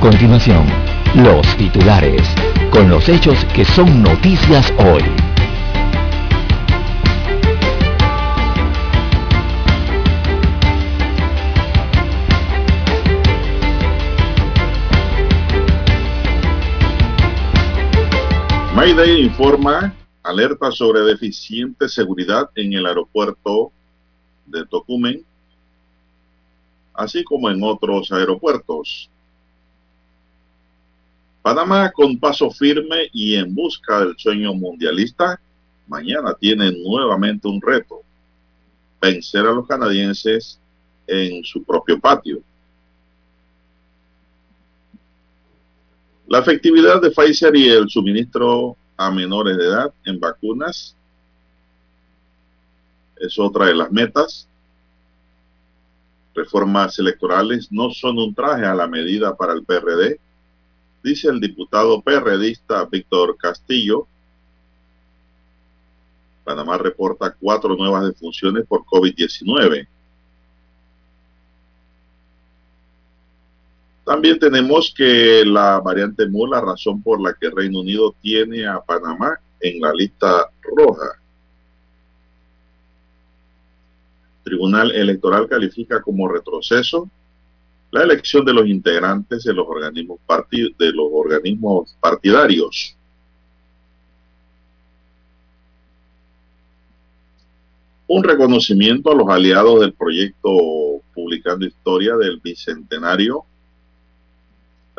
Continuación, los titulares, con los hechos que son noticias hoy. Mayday informa alerta sobre deficiente seguridad en el aeropuerto de Tocumen, así como en otros aeropuertos. Panamá con paso firme y en busca del sueño mundialista, mañana tiene nuevamente un reto, vencer a los canadienses en su propio patio. La efectividad de Pfizer y el suministro a menores de edad en vacunas es otra de las metas. Reformas electorales no son un traje a la medida para el PRD, dice el diputado PRDista Víctor Castillo. Panamá reporta cuatro nuevas defunciones por COVID-19. También tenemos que la variante MU, la razón por la que Reino Unido tiene a Panamá en la lista roja. Tribunal Electoral califica como retroceso la elección de los integrantes de los organismos, de los organismos partidarios. Un reconocimiento a los aliados del proyecto Publicando Historia del Bicentenario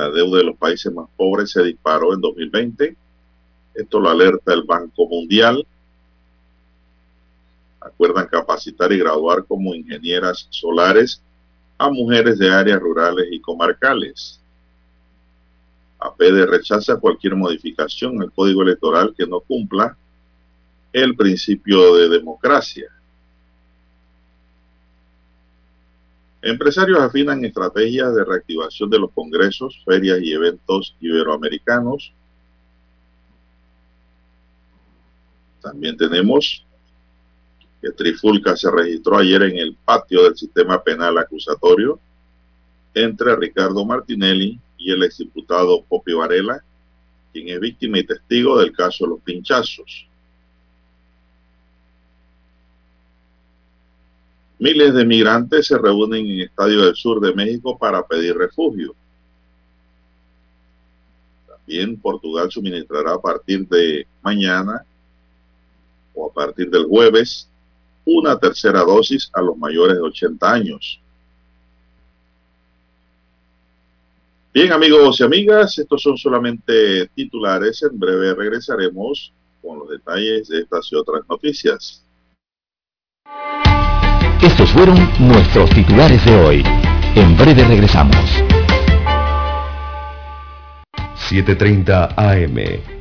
la deuda de los países más pobres se disparó en 2020. Esto lo alerta el Banco Mundial. Acuerdan capacitar y graduar como ingenieras solares a mujeres de áreas rurales y comarcales. APD rechaza cualquier modificación al código electoral que no cumpla el principio de democracia. Empresarios afinan estrategias de reactivación de los congresos, ferias y eventos iberoamericanos. También tenemos que Trifulca se registró ayer en el patio del sistema penal acusatorio entre Ricardo Martinelli y el exdiputado Popi Varela, quien es víctima y testigo del caso de los pinchazos. Miles de migrantes se reúnen en Estadio del Sur de México para pedir refugio. También Portugal suministrará a partir de mañana o a partir del jueves una tercera dosis a los mayores de 80 años. Bien amigos y amigas, estos son solamente titulares. En breve regresaremos con los detalles de estas y otras noticias. Estos fueron nuestros titulares de hoy. En breve regresamos. 7.30 AM.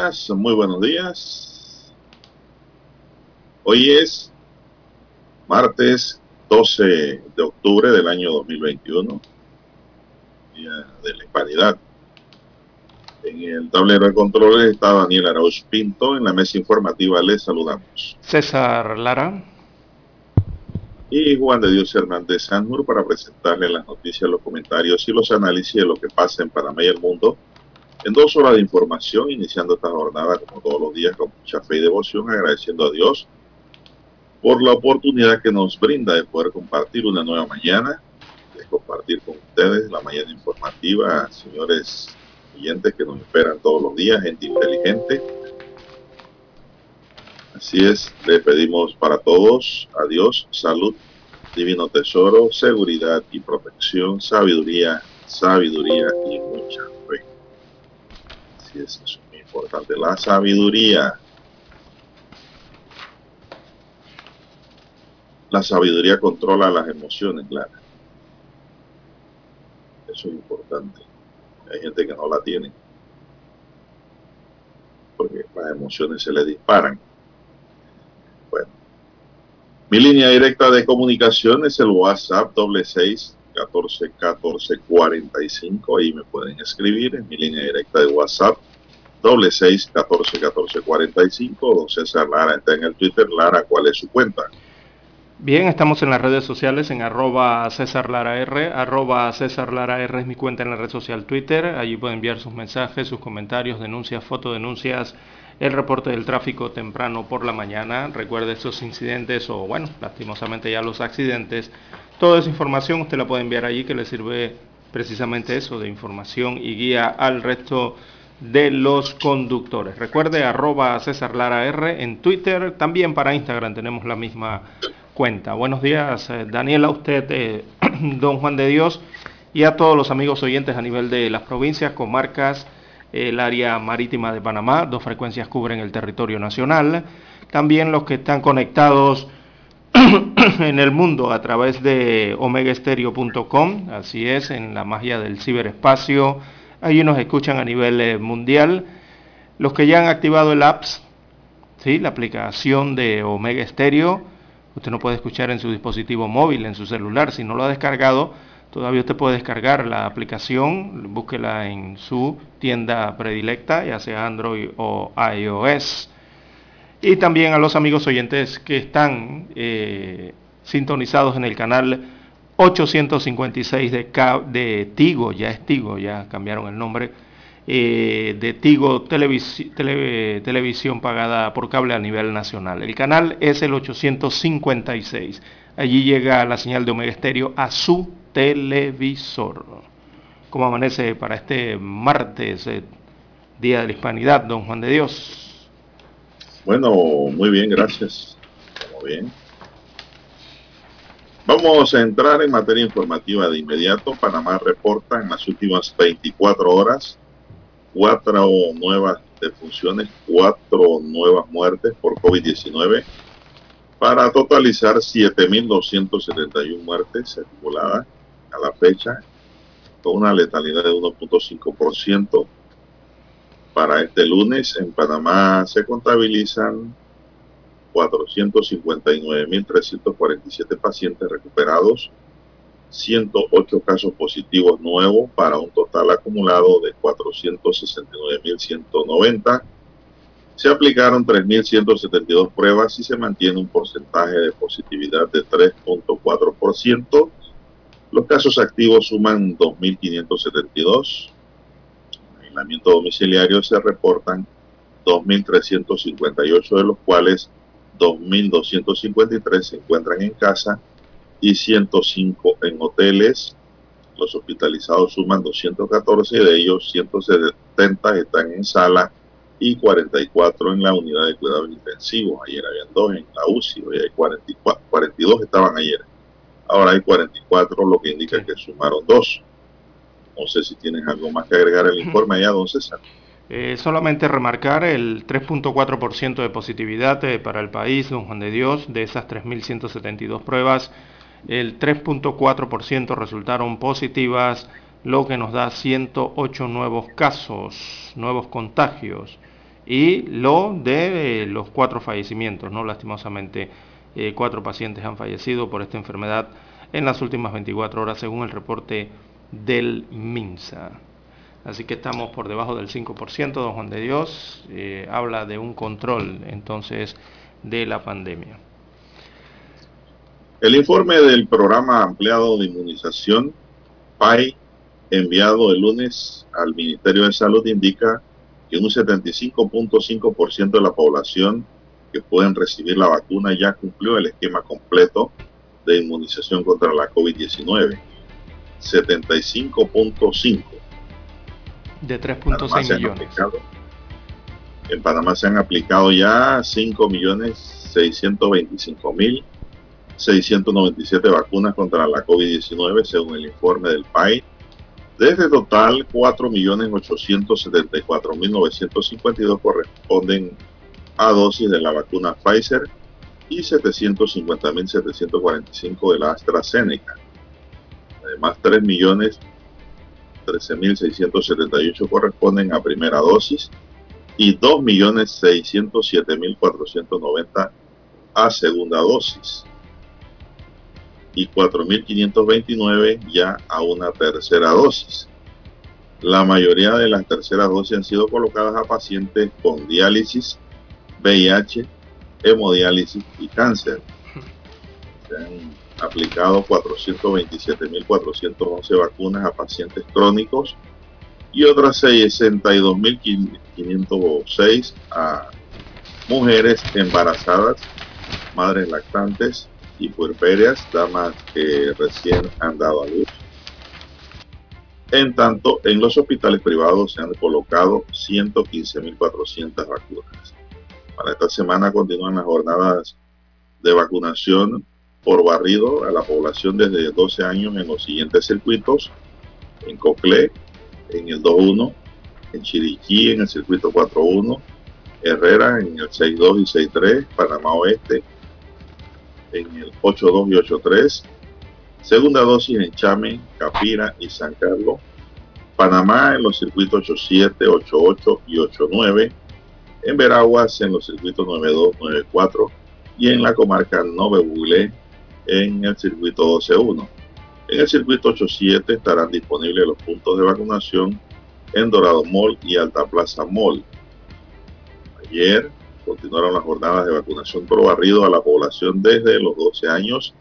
Amigas, muy buenos días. Hoy es martes 12 de octubre del año 2021, día de la hispanidad. En el tablero de controles está Daniel Arauz Pinto, en la mesa informativa les saludamos. César Lara. Y Juan de Dios Hernández Sanjur para presentarle las noticias, los comentarios y los análisis de lo que pasa en Panamá y el mundo en dos horas de información, iniciando esta jornada como todos los días con mucha fe y devoción, agradeciendo a Dios por la oportunidad que nos brinda de poder compartir una nueva mañana, de compartir con ustedes la mañana informativa, señores oyentes que nos esperan todos los días, gente inteligente. Así es, le pedimos para todos a Dios salud, divino tesoro, seguridad y protección, sabiduría, sabiduría y mucha es, eso muy importante. La sabiduría. La sabiduría controla las emociones, claro. Eso es importante. Hay gente que no la tiene. Porque las emociones se le disparan. Bueno. Mi línea directa de comunicación es el WhatsApp doble seis 14 14 45. Ahí me pueden escribir en mi línea directa de WhatsApp. Doble 6 14 14 45. Don César Lara está en el Twitter. Lara, ¿cuál es su cuenta? Bien, estamos en las redes sociales en arroba César Lara R. Arroba César Lara R es mi cuenta en la red social Twitter. Allí pueden enviar sus mensajes, sus comentarios, denuncias, fotodenuncias, el reporte del tráfico temprano por la mañana. Recuerde estos incidentes o, bueno, lastimosamente ya los accidentes Toda esa información usted la puede enviar allí que le sirve precisamente eso de información y guía al resto de los conductores. Recuerde arroba César Lara R en Twitter, también para Instagram tenemos la misma cuenta. Buenos días, eh, Daniel, a usted, eh, don Juan de Dios, y a todos los amigos oyentes a nivel de las provincias, comarcas, el área marítima de Panamá, dos frecuencias cubren el territorio nacional. También los que están conectados en el mundo a través de omegaestereo.com, así es, en la magia del ciberespacio. Allí nos escuchan a nivel eh, mundial. Los que ya han activado el apps, ¿sí? la aplicación de Omega Stereo, usted no puede escuchar en su dispositivo móvil, en su celular. Si no lo ha descargado, todavía usted puede descargar la aplicación, búsquela en su tienda predilecta, ya sea Android o iOS. Y también a los amigos oyentes que están eh, sintonizados en el canal 856 de, de Tigo, ya es Tigo, ya cambiaron el nombre, eh, de Tigo Televisión pagada por cable a nivel nacional. El canal es el 856. Allí llega la señal de Omega Estéreo a su televisor. ¿Cómo amanece para este martes, eh, Día de la Hispanidad, don Juan de Dios? Bueno, muy bien, gracias. Muy bien. Vamos a entrar en materia informativa de inmediato. Panamá reporta en las últimas 24 horas cuatro nuevas defunciones, cuatro nuevas muertes por COVID-19 para totalizar 7.271 muertes acumuladas a la fecha con una letalidad de 1.5%. Para este lunes en Panamá se contabilizan 459.347 pacientes recuperados, 108 casos positivos nuevos para un total acumulado de 469.190. Se aplicaron 3.172 pruebas y se mantiene un porcentaje de positividad de 3.4%. Los casos activos suman 2.572 aislamiento domiciliario se reportan 2.358, de los cuales 2.253 se encuentran en casa y 105 en hoteles. Los hospitalizados suman 214, de ellos 170 están en sala y 44 en la unidad de cuidados intensivos. Ayer habían dos en la UCI, hoy hay 44, 42 estaban ayer. Ahora hay 44, lo que indica que sumaron dos. No sé si tienes algo más que agregar al informe allá, don César. Eh, solamente remarcar el 3.4% de positividad eh, para el país, don Juan de Dios, de esas 3.172 pruebas, el 3.4% resultaron positivas, lo que nos da 108 nuevos casos, nuevos contagios. y lo de los cuatro fallecimientos, ¿no? Lastimosamente, cuatro pacientes han fallecido por esta enfermedad en las últimas 24 horas, según el reporte del MINSA. Así que estamos por debajo del 5%, don Juan de Dios eh, habla de un control entonces de la pandemia. El informe del programa ampliado de inmunización PAI enviado el lunes al Ministerio de Salud indica que un 75.5% de la población que pueden recibir la vacuna ya cumplió el esquema completo de inmunización contra la COVID-19. 75.5 de 3.6 millones. en Panamá se han aplicado ya 5.625.697 vacunas contra la COVID-19 según el informe del país. De este total, 4.874.952 corresponden a dosis de la vacuna Pfizer y 750.745 de la AstraZeneca. Además, 3.013.678 corresponden a primera dosis y 2.607.490 a segunda dosis y 4.529 ya a una tercera dosis. La mayoría de las terceras dosis han sido colocadas a pacientes con diálisis, VIH, hemodiálisis y cáncer. Se han aplicado 427.411 vacunas a pacientes crónicos y otras 62.506 a mujeres embarazadas, madres lactantes y puerperias, damas que recién han dado a luz. En tanto, en los hospitales privados se han colocado 115.400 vacunas. Para esta semana continúan las jornadas de vacunación por barrido a la población desde 12 años en los siguientes circuitos. En Coclé, en el 2-1, en Chiriquí, en el circuito 4-1, Herrera en el 6-2 y 6-3, Panamá Oeste en el 8-2 y 8-3, segunda dosis en Chame, Capira y San Carlos, Panamá en los circuitos 8-7, 8-8 y 8-9, en Veraguas en los circuitos 92, 94 y en la comarca Nove Bulé en el circuito 12-1. En el circuito 8-7 estarán disponibles los puntos de vacunación en Dorado Mall y Alta Plaza Mall. Ayer continuaron las jornadas de vacunación por barrido a la población desde los 12 años.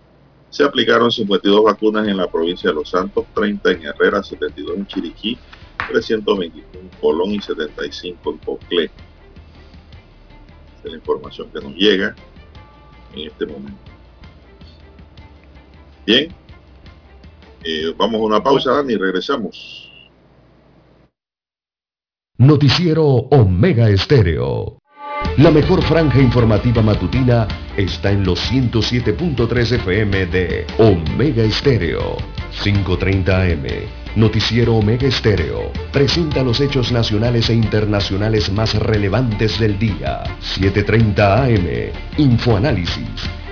Se aplicaron 52 vacunas en la provincia de Los Santos, 30 en Herrera, 72 en Chiriquí, 321 en Colón y 75 en Coclé la información que nos llega en este momento. Bien, eh, vamos a una pausa, Dani, y regresamos. Noticiero Omega Estéreo. La mejor franja informativa matutina está en los 107.3 FM de Omega Estéreo, 530 AM Noticiero Omega Estéreo presenta los hechos nacionales e internacionales más relevantes del día. 7.30 AM. Infoanálisis.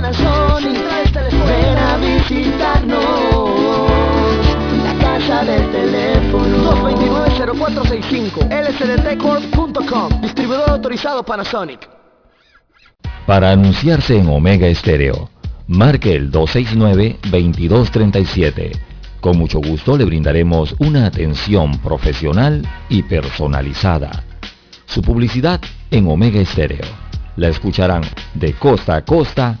Panasonic. Ven a visitarnos. La casa del teléfono 229-0465 lsdtcorp.com Distribuidor autorizado Panasonic para anunciarse en Omega Estéreo, marque el 269-2237. Con mucho gusto le brindaremos una atención profesional y personalizada. Su publicidad en Omega Estéreo. La escucharán de costa a costa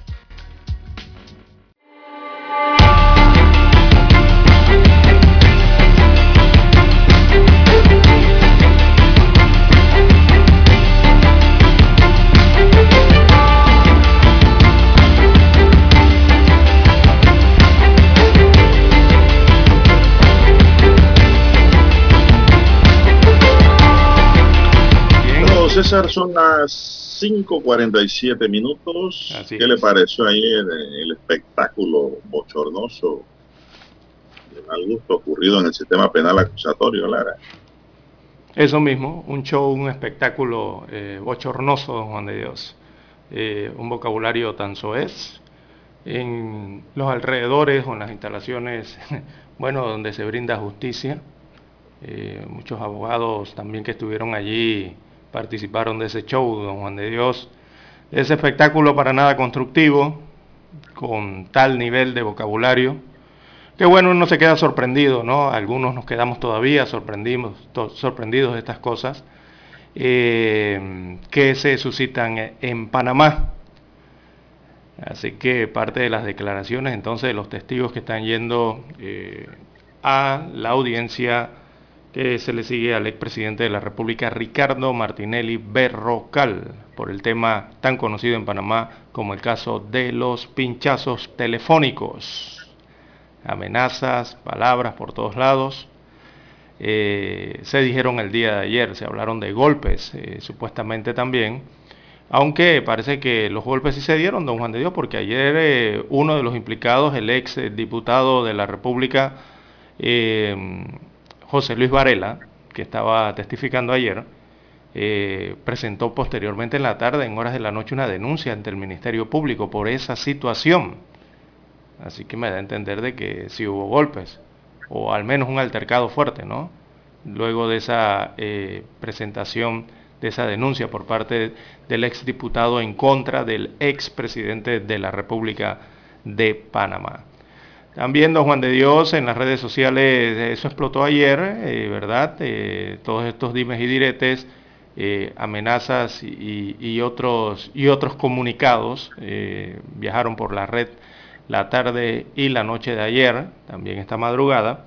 César, son las 5.47 minutos. ¿Qué le pareció ayer el espectáculo bochornoso de mal gusto ocurrido en el sistema penal acusatorio, Lara? Eso mismo, un show, un espectáculo eh, bochornoso, don Juan de Dios. Eh, un vocabulario tan soez en los alrededores o en las instalaciones, bueno, donde se brinda justicia. Eh, muchos abogados también que estuvieron allí participaron de ese show, don Juan de Dios, ese espectáculo para nada constructivo, con tal nivel de vocabulario, que bueno, uno se queda sorprendido, ¿no? Algunos nos quedamos todavía sorprendidos, sorprendidos de estas cosas eh, que se suscitan en Panamá. Así que parte de las declaraciones entonces de los testigos que están yendo eh, a la audiencia que se le sigue al expresidente de la República, Ricardo Martinelli Berrocal, por el tema tan conocido en Panamá como el caso de los pinchazos telefónicos. Amenazas, palabras por todos lados. Eh, se dijeron el día de ayer, se hablaron de golpes, eh, supuestamente también, aunque parece que los golpes sí se dieron, don Juan de Dios, porque ayer eh, uno de los implicados, el ex diputado de la República, José Luis Varela, que estaba testificando ayer, eh, presentó posteriormente en la tarde, en horas de la noche, una denuncia ante el Ministerio Público por esa situación. Así que me da a entender de que sí hubo golpes, o al menos un altercado fuerte, ¿no? Luego de esa eh, presentación, de esa denuncia por parte del exdiputado en contra del expresidente de la República de Panamá. También don Juan de Dios en las redes sociales, eso explotó ayer, eh, ¿verdad? Eh, todos estos dimes y diretes, eh, amenazas y, otros, y otros comunicados viajaron por la red la tarde y la noche de ayer, también esta madrugada,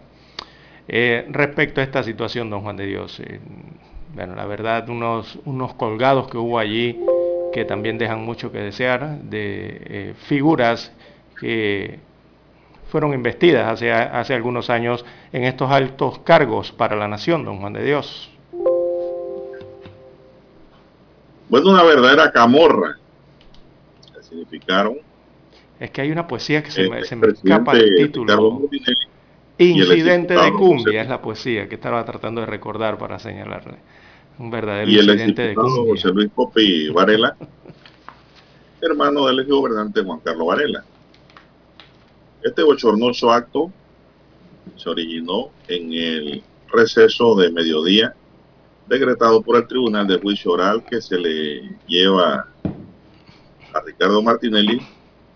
respecto a esta situación, don Juan de Dios. bueno, la verdad, unos, unos colgados que hubo allí que también dejan mucho que desear, de figuras que fueron investidas hace, hace algunos años en estos altos cargos para la nación, don Juan de Dios. Bueno, una verdadera camorra. ¿Qué significaron? Es que hay una poesía que se, me, se me escapa el título. Incidente de cumbia es la poesía que estaba tratando de recordar para señalarle. Un verdadero incidente de cumbia. José Luis Popi Varela, hermano del ex gobernante Juan Carlos Varela. Este bochornoso acto se originó en el receso de mediodía decretado por el Tribunal de Juicio Oral que se le lleva a Ricardo Martinelli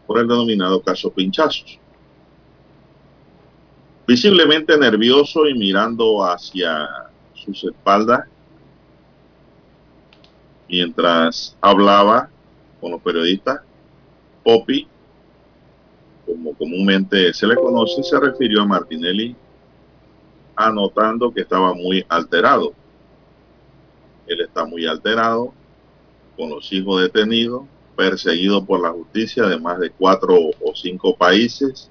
por el denominado caso Pinchazos. Visiblemente nervioso y mirando hacia sus espaldas mientras hablaba con los periodistas, Poppy como comúnmente se le conoce, se refirió a Martinelli anotando que estaba muy alterado. Él está muy alterado, con los hijos detenidos, perseguido por la justicia de más de cuatro o cinco países.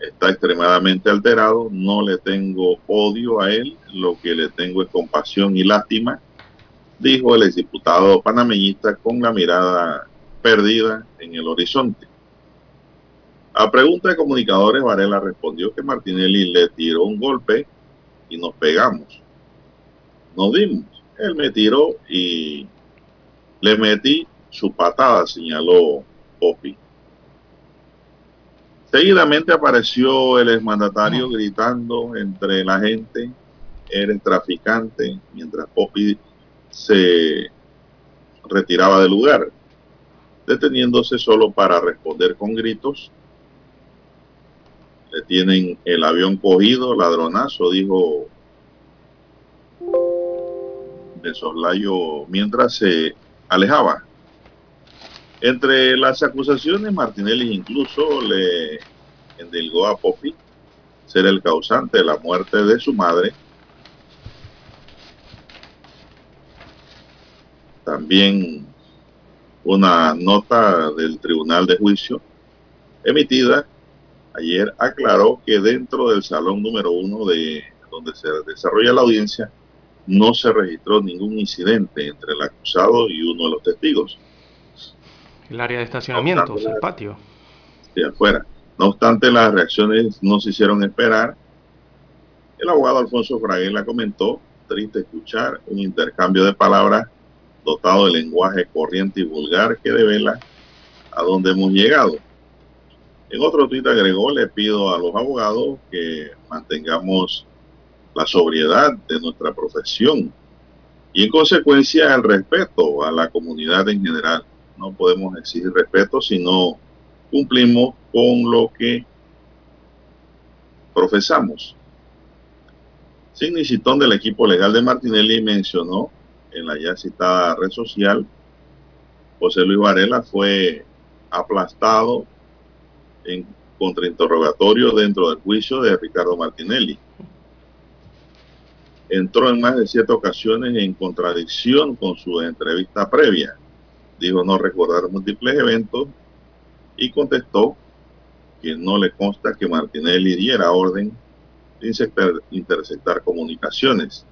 Está extremadamente alterado, no le tengo odio a él, lo que le tengo es compasión y lástima, dijo el exdiputado panameñista con la mirada perdida en el horizonte. A pregunta de comunicadores, Varela respondió que Martinelli le tiró un golpe y nos pegamos. Nos dimos. Él me tiró y le metí su patada, señaló Popi. Seguidamente apareció el exmandatario gritando entre la gente, eres traficante, mientras Popi se retiraba del lugar, deteniéndose solo para responder con gritos. Tienen el avión cogido, ladronazo, dijo de soslayo mientras se alejaba. Entre las acusaciones, Martinelli incluso le endilgó a Poppy ser el causante de la muerte de su madre. También una nota del Tribunal de Juicio emitida ayer aclaró que dentro del salón número uno de donde se desarrolla la audiencia no se registró ningún incidente entre el acusado y uno de los testigos. El área de estacionamiento, el patio. Sí, afuera. No obstante, las reacciones no se hicieron esperar. El abogado Alfonso Fraguela comentó, triste escuchar un intercambio de palabras dotado de lenguaje corriente y vulgar que devela a dónde hemos llegado. En otro tuit agregó, le pido a los abogados que mantengamos la sobriedad de nuestra profesión y en consecuencia el respeto a la comunidad en general. No podemos exigir respeto si no cumplimos con lo que profesamos. Sidney Citón del equipo legal de Martinelli mencionó en la ya citada red social, José Luis Varela fue aplastado en contrainterrogatorio dentro del juicio de Ricardo Martinelli entró en más de siete ocasiones en contradicción con su entrevista previa. Dijo no recordar múltiples eventos y contestó que no le consta que Martinelli diera orden de interceptar comunicaciones.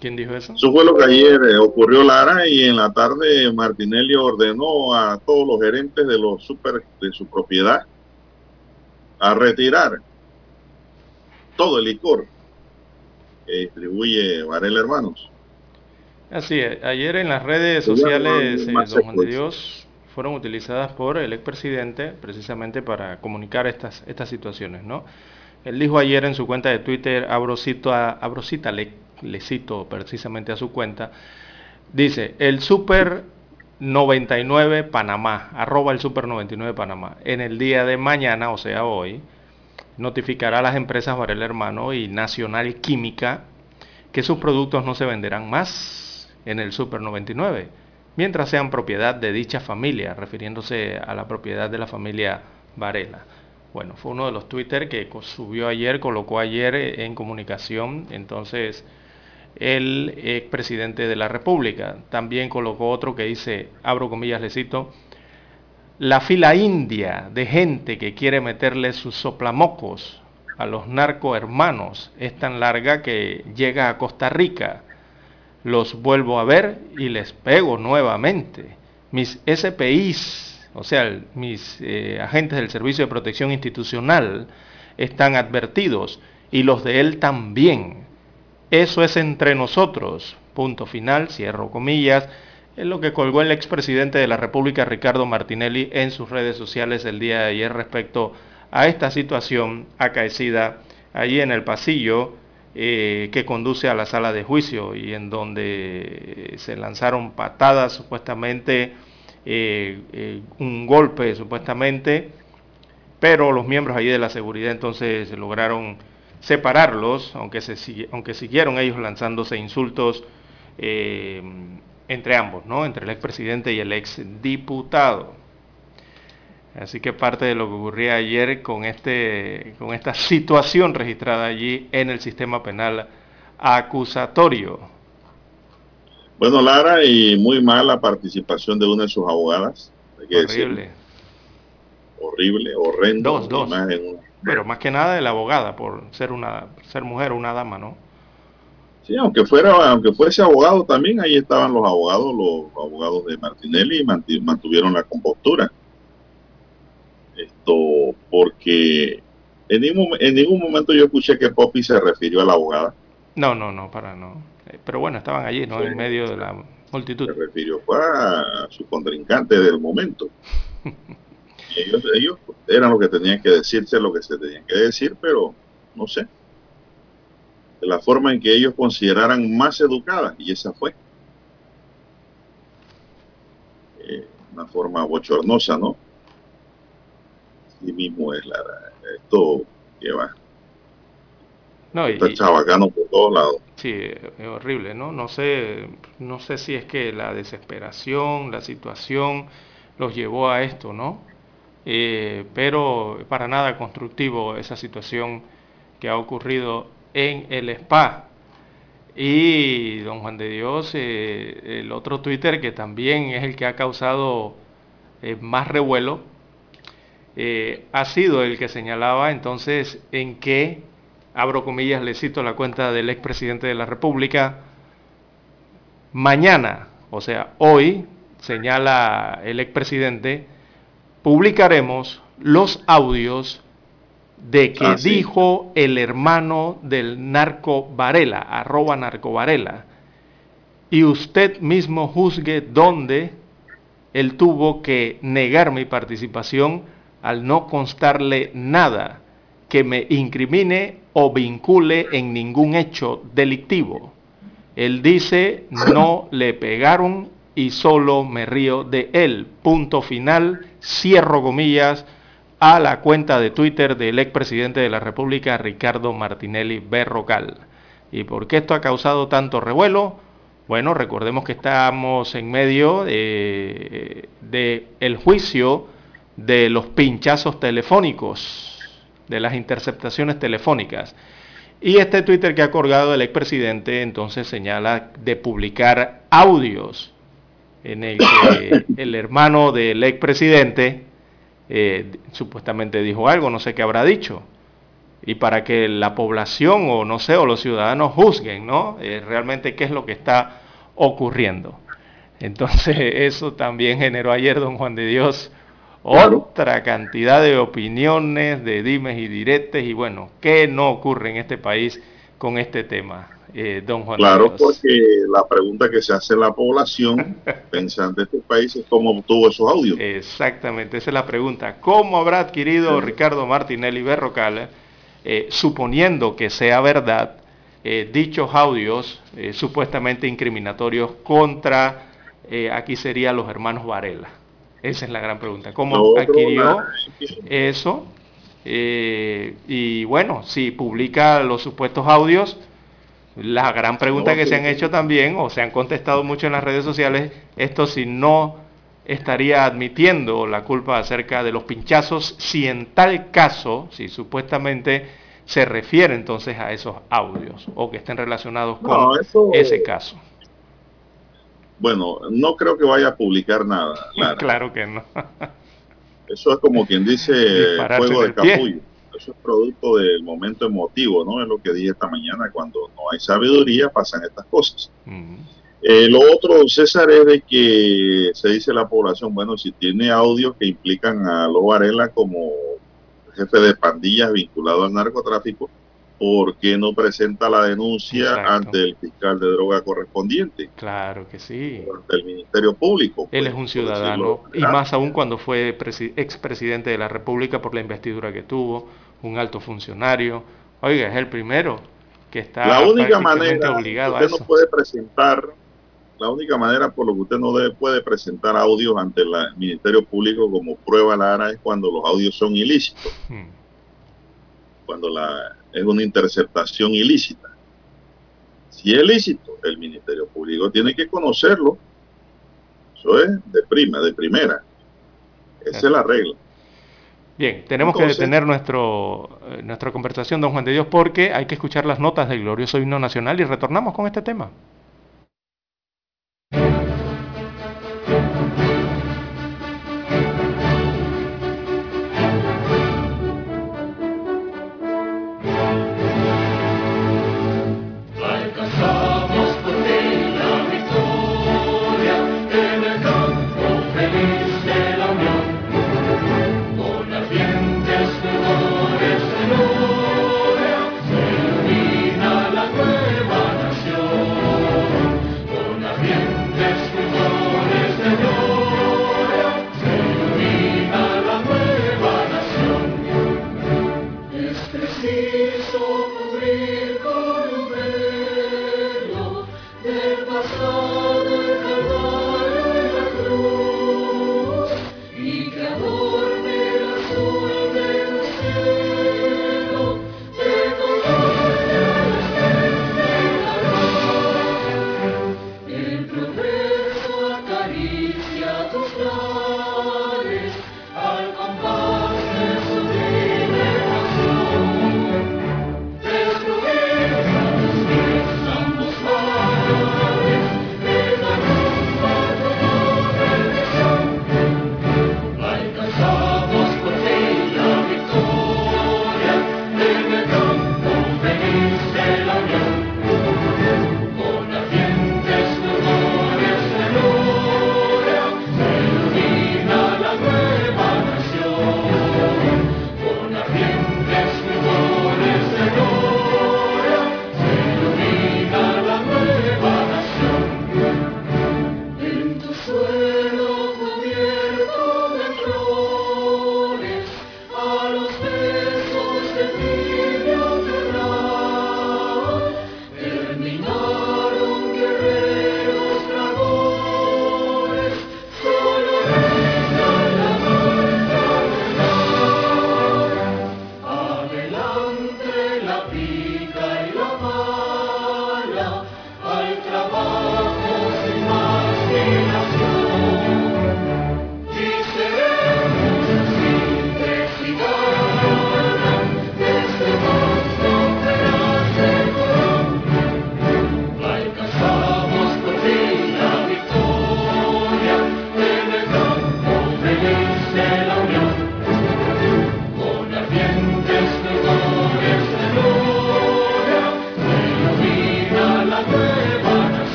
¿Quién dijo eso? Eso fue lo que ayer eh, ocurrió Lara y en la tarde Martinelli ordenó a todos los gerentes de los super de su propiedad a retirar todo el licor distribuye Varela Hermanos. Así es. Ayer en las redes sociales, don Juan de Dios, fueron utilizadas por el expresidente precisamente para comunicar estas, estas situaciones, ¿no? Él dijo ayer en su cuenta de Twitter, abrocito a, abrocita, le, le cito precisamente a su cuenta, dice, el Super 99 Panamá, arroba el Super 99 Panamá, en el día de mañana, o sea hoy, notificará a las empresas Varela Hermano y Nacional Química que sus productos no se venderán más en el Super 99, mientras sean propiedad de dicha familia, refiriéndose a la propiedad de la familia Varela. Bueno, fue uno de los Twitter que subió ayer, colocó ayer en comunicación, entonces el expresidente de la República. También colocó otro que dice, abro comillas, le cito, la fila india de gente que quiere meterle sus soplamocos a los narcohermanos es tan larga que llega a Costa Rica. Los vuelvo a ver y les pego nuevamente. Mis SPIs, o sea, mis eh, agentes del Servicio de Protección Institucional, están advertidos y los de él también. Eso es entre nosotros. Punto final, cierro comillas es lo que colgó el expresidente de la República, Ricardo Martinelli, en sus redes sociales el día de ayer respecto a esta situación acaecida allí en el pasillo eh, que conduce a la sala de juicio y en donde se lanzaron patadas supuestamente, eh, eh, un golpe supuestamente, pero los miembros allí de la seguridad entonces lograron separarlos, aunque, se, aunque siguieron ellos lanzándose insultos entre ambos, ¿no? Entre el expresidente y el exdiputado. Así que parte de lo que ocurría ayer con, este, con esta situación registrada allí en el sistema penal acusatorio. Bueno, Lara, y muy mala participación de una de sus abogadas. Horrible. Horrible, horrendo. Dos, dos. Pero más que nada de la abogada, por ser, una, ser mujer o una dama, ¿no? Sí, aunque fuera, aunque fuese abogado también, ahí estaban los abogados, los abogados de Martinelli y mantuvieron la compostura. Esto, porque en ningún, en ningún momento yo escuché que Poppy se refirió a la abogada. No, no, no, para no. Pero bueno, estaban allí, ¿no? en medio de la multitud. Se refirió fue a su contrincante del momento. ellos, ellos eran lo que tenían que decirse, lo que se tenían que decir, pero no sé de la forma en que ellos consideraran más educada, y esa fue. eh, una forma bochornosa, ¿no? Sí mismo es la, esto que va. No, Está chabacano por todos lados. Sí, es horrible, ¿no? No sé, no sé si es que la desesperación, la situación los llevó a esto, ¿no? Eh, pero para nada constructivo esa situación que ha ocurrido en el spa. Y don Juan de Dios, eh, el otro Twitter que también es el que ha causado eh, más revuelo, ha sido el que señalaba entonces en que abro comillas, le cito la cuenta del expresidente de la República, mañana, o sea, hoy, señala el expresidente, publicaremos los audios de que ah, dijo el hermano del narco Varela, arroba narco Varela, y usted mismo juzgue dónde él tuvo que negar mi participación al no constarle nada que me incrimine o vincule en ningún hecho delictivo. Él dice, no le pegaron y solo me río de él. Punto final, cierro comillas a la cuenta de Twitter del expresidente de la República, Ricardo Martinelli Berrocal. ¿Y por qué esto ha causado tanto revuelo? Bueno, recordemos que estamos en medio de, de el juicio de los pinchazos telefónicos de las interceptaciones telefónicas. Y este Twitter que ha colgado el expresidente entonces señala de publicar audios en el que el hermano del expresidente eh, supuestamente dijo algo, no sé qué habrá dicho. Y para que la población o no sé, o los ciudadanos juzguen, ¿no? Eh, realmente qué es lo que está ocurriendo. Entonces eso también generó ayer don Juan de Dios otra cantidad de opiniones, de dimes y diretes, y bueno, ¿qué no ocurre en este país con este tema, eh, don Juan? Claro, porque la pregunta que se hace la población pensando en este país es cómo obtuvo esos audios. Exactamente, esa es la pregunta. ¿Cómo habrá adquirido Ricardo Martinelli Berrocal, eh, suponiendo que sea verdad, eh, dichos audios supuestamente incriminatorios contra, aquí serían los hermanos Varela? Esa es la gran pregunta. ¿Cómo adquirió eso? Eh, y bueno, si publica los supuestos audios, la gran pregunta que se han hecho también, o se han contestado mucho en las redes sociales, esto si no estaría admitiendo la culpa acerca de los pinchazos, si en tal caso, si supuestamente se refiere entonces a esos audios o que estén relacionados con ese caso. Bueno, no creo que vaya a publicar nada. Claro que no. Eso es como quien dice fuego de capullo. Eso es producto del momento emotivo, ¿no? Es lo que dije esta mañana. Cuando no hay sabiduría pasan estas cosas. Eh, lo otro, César, es de que se dice la población, bueno, si tiene audios que implican a Lo Varela como jefe de pandillas vinculado al narcotráfico, ¿por qué no presenta la denuncia ante el fiscal de droga correspondiente? Claro que sí. Ante el Ministerio Público. Él es un ciudadano, y más aún cuando fue expresidente de la República por la investidura que tuvo, un alto funcionario. Oiga, es el primero que está la única manera obligado usted no puede presentar la única manera por lo que usted no debe, puede presentar audios ante el Ministerio Público como prueba Lara es cuando los audios son ilícitos. Hmm. Cuando la es una interceptación ilícita. Si es ilícito, el Ministerio Público tiene que conocerlo. Eso es de prima, de primera. Esa es la regla. Bien, tenemos que detener nuestro, nuestra conversación, don Juan de Dios, porque hay que escuchar las notas del glorioso himno nacional y retornamos con este tema.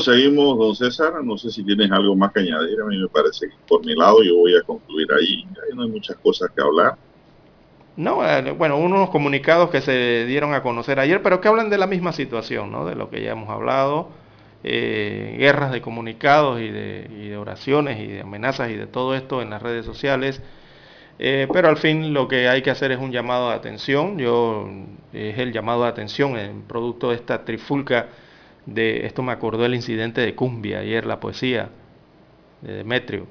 Seguimos, don César. No sé si tienes algo más que añadir. A mí me parece que por mi lado yo voy a concluir ahí. No hay muchas cosas que hablar. No, eh, bueno, unos comunicados que se dieron a conocer ayer, pero que hablan de la misma situación, ¿no? De lo que ya hemos hablado. Eh, guerras de comunicados y de, oraciones y de amenazas y de todo esto en las redes sociales. Eh, pero al fin lo que hay que hacer es un llamado de atención. Yo es el llamado de atención en producto de esta trifulca de esto me acordó el incidente de Cumbia ayer, la poesía de Demetrio.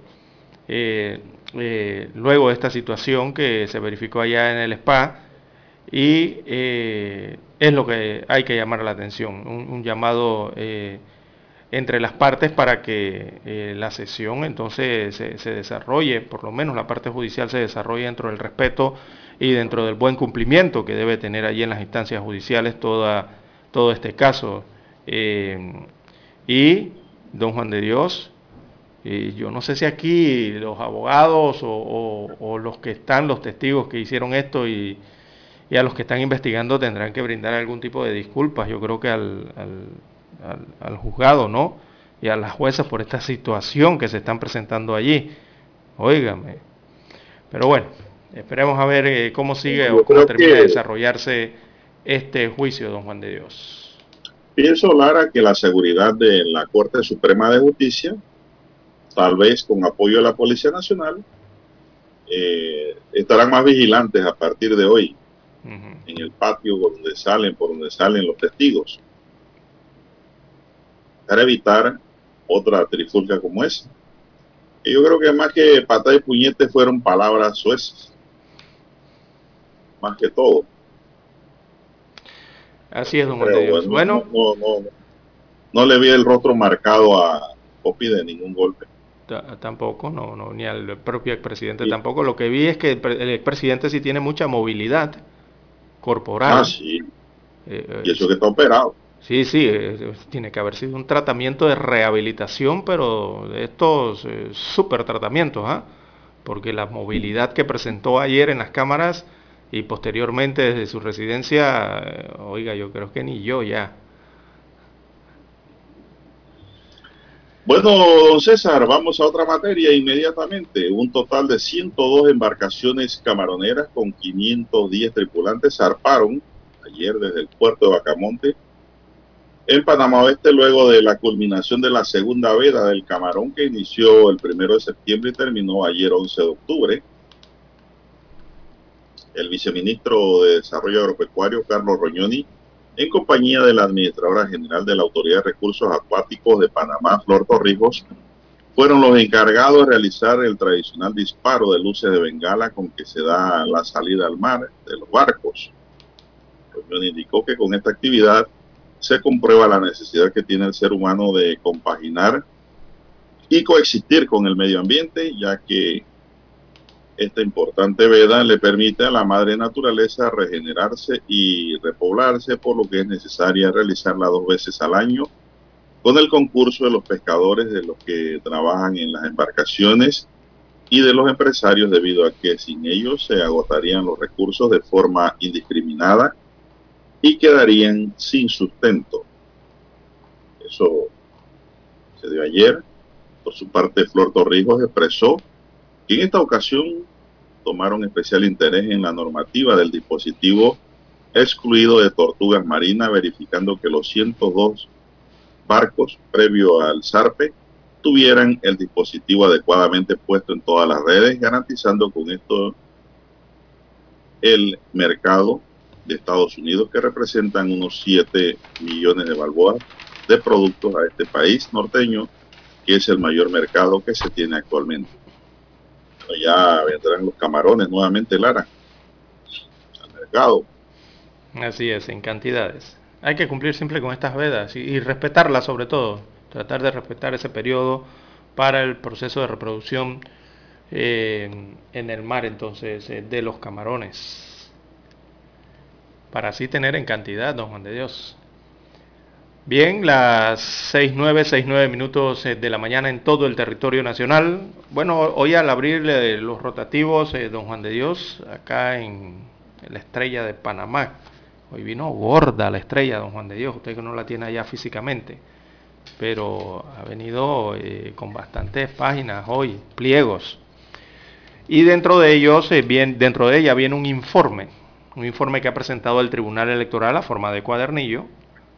Eh, eh, luego de esta situación que se verificó allá en el spa y eh, es lo que hay que llamar la atención, un, llamado entre las partes para que la sesión entonces se, se, desarrolle, por lo menos la parte judicial se desarrolle dentro del respeto y dentro del buen cumplimiento que debe tener allí en las instancias judiciales toda, todo este caso. Eh, y don Juan de Dios, y yo no sé si aquí los abogados o, los que están, los testigos que hicieron esto y, a los que están investigando tendrán que brindar algún tipo de disculpas, yo creo que al, al, juzgado, ¿no? Y a las juezas por esta situación que se están presentando allí. Óigame. Pero bueno, esperemos a ver eh, cómo sigue o cómo termina de desarrollarse este juicio, don Juan de Dios. Pienso, Lara, que la seguridad de la Corte Suprema de Justicia, tal vez con apoyo de la Policía Nacional, eh, estarán más vigilantes a partir de hoy en el patio por donde salen, por donde salen los testigos, para evitar otra trifulca como esa. Y yo creo que más que patada y puñete fueron palabras sueces, más que todo. Así es, don Juan Bueno, no, le vi el rostro marcado a Popi de ningún golpe. Tampoco, no, no, ni al propio expresidente tampoco. Lo que vi es que el, expresidente sí tiene mucha movilidad corporal. Ah, sí. Eh, y eso que está operado. Sí, sí, eh, tiene que haber sido un tratamiento de rehabilitación, pero de estos eh, super tratamientos, ¿ah? Porque la movilidad que presentó ayer en las cámaras y posteriormente desde su residencia, eh, oiga, yo creo que ni yo ya. Bueno, don César, vamos a otra materia inmediatamente. Un total de 102 embarcaciones camaroneras con 510 tripulantes zarparon ayer desde el puerto de Bacamonte en Panamá Oeste luego de la culminación de la segunda veda del camarón que inició el primero de septiembre y terminó ayer 11 de octubre el viceministro de Desarrollo Agropecuario, Carlos Roñoni, en compañía de la administradora general de la Autoridad de Recursos Acuáticos de Panamá, Flor Torrijos, fueron los encargados de realizar el tradicional disparo de luces de bengala con que se da la salida al mar de los barcos. Roñoni indicó que con esta actividad se comprueba la necesidad que tiene el ser humano de compaginar y coexistir con el medio ambiente, ya que esta importante veda le permite a la madre naturaleza regenerarse y repoblarse, por lo que es necesaria realizarla dos veces al año con el concurso de los pescadores, de los que trabajan en las embarcaciones y de los empresarios, debido a que sin ellos se agotarían los recursos de forma indiscriminada y quedarían sin sustento. Eso se dio ayer. Por su parte, Flor Torrijos expresó que en esta ocasión tomaron especial interés en la normativa del dispositivo excluido de tortugas marinas, verificando que los 102 barcos previo al zarpe tuvieran el dispositivo adecuadamente puesto en todas las redes, garantizando con esto el mercado de Estados Unidos, que representan unos 7 millones de balboas de productos a este país norteño, que es el mayor mercado que se tiene actualmente ya vendrán los camarones nuevamente, Lara, al mercado. Así es, en cantidades. Hay que cumplir siempre con estas vedas y, respetarlas sobre todo. Tratar de respetar ese periodo para el proceso de reproducción en el mar entonces de los camarones. Para así tener en cantidad, don Juan de Dios. Bien, las 6.9, 6.9 minutos eh, de la mañana en todo el territorio nacional. Bueno, hoy al abrir los rotativos, eh, don Juan de Dios, acá en, la estrella de Panamá, hoy vino gorda la estrella, don Juan de Dios, usted que no la tiene allá físicamente, pero ha venido eh, con bastantes páginas hoy, pliegos. Y dentro de ellos, bien, dentro de ella viene un informe, un informe que ha presentado el Tribunal Electoral a forma de cuadernillo,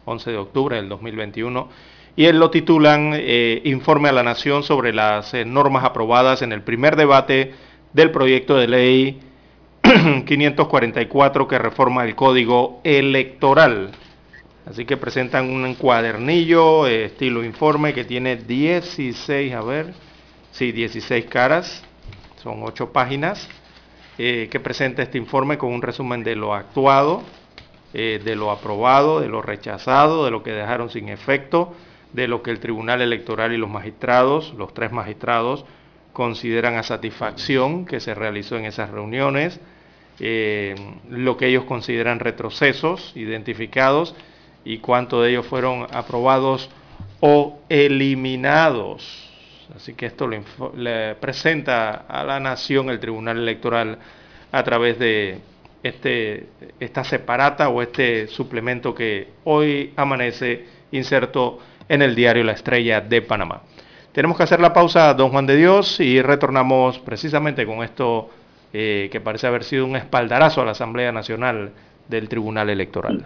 11 de octubre del 2021, y él lo titulan eh, Informe a la Nación sobre las eh, normas aprobadas en el primer debate del proyecto de ley 544 que reforma el Código Electoral. Así que presentan un cuadernillo eh, estilo informe que tiene 16, a ver, sí, 16 caras, son 8 páginas, que presenta este informe con un resumen de lo actuado, eh, de lo aprobado, de lo rechazado, de lo que dejaron sin efecto, de lo que el Tribunal Electoral y los magistrados, los tres magistrados, consideran a satisfacción que se realizó en esas reuniones, eh, lo que ellos consideran retrocesos identificados y cuánto de ellos fueron aprobados o eliminados. Así que esto le presenta a la nación el Tribunal Electoral a través de este, esta separata o este suplemento que hoy amanece inserto en el diario La Estrella de Panamá. Tenemos que hacer la pausa, don Juan de Dios, y retornamos precisamente con esto eh, que parece haber sido un espaldarazo a la Asamblea Nacional del Tribunal Electoral.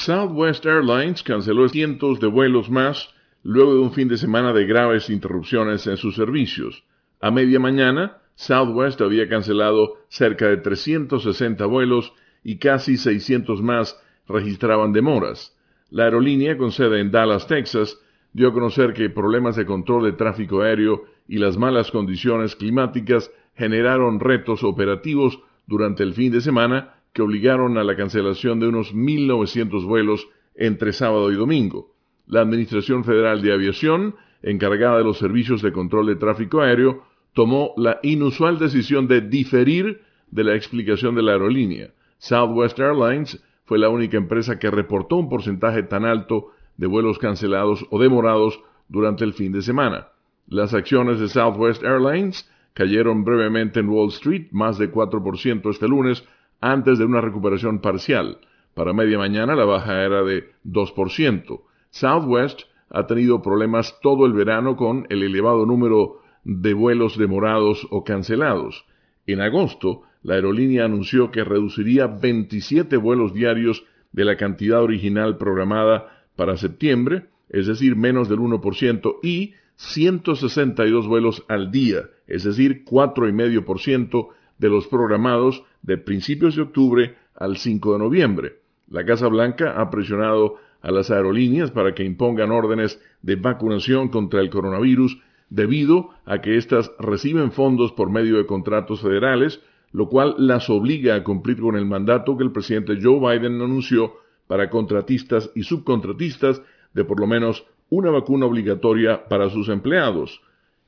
Southwest Airlines canceló cientos de vuelos más luego de un fin de semana de graves interrupciones en sus servicios. A media mañana, Southwest había cancelado cerca de 360 vuelos y casi 600 más registraban demoras. La aerolínea, con sede en Dallas, Texas, dio a conocer que problemas de control de tráfico aéreo y las malas condiciones climáticas generaron retos operativos durante el fin de semana que obligaron a la cancelación de unos 1.900 vuelos entre sábado y domingo. La Administración Federal de Aviación, encargada de los servicios de control de tráfico aéreo, tomó la inusual decisión de diferir de la explicación de la aerolínea. Southwest Airlines fue la única empresa que reportó un porcentaje tan alto de vuelos cancelados o demorados durante el fin de semana. Las acciones de Southwest Airlines cayeron brevemente en Wall Street, más de 4% este lunes, antes de una recuperación parcial. Para media mañana la baja era de 2%. Southwest ha tenido problemas todo el verano con el elevado número de vuelos demorados o cancelados. En agosto, la aerolínea anunció que reduciría 27 vuelos diarios de la cantidad original programada para septiembre, es decir, menos del 1%, y 162 vuelos al día, es decir, 4,5% de los programados de principios de octubre al 5 de noviembre. La Casa Blanca ha presionado a las aerolíneas para que impongan órdenes de vacunación contra el coronavirus debido a que éstas reciben fondos por medio de contratos federales, lo cual las obliga a cumplir con el mandato que el presidente Joe Biden anunció para contratistas y subcontratistas de por lo menos una vacuna obligatoria para sus empleados.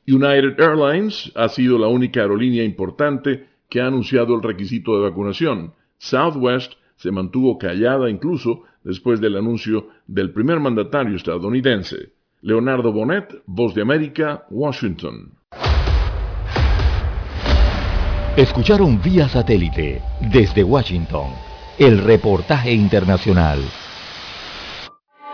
United Airlines ha sido la única aerolínea importante que ha anunciado el requisito de vacunación. Southwest se mantuvo callada incluso después del anuncio del primer mandatario estadounidense. Leonardo Bonet, Voz de América, Washington. Escucharon vía satélite desde Washington el reportaje internacional.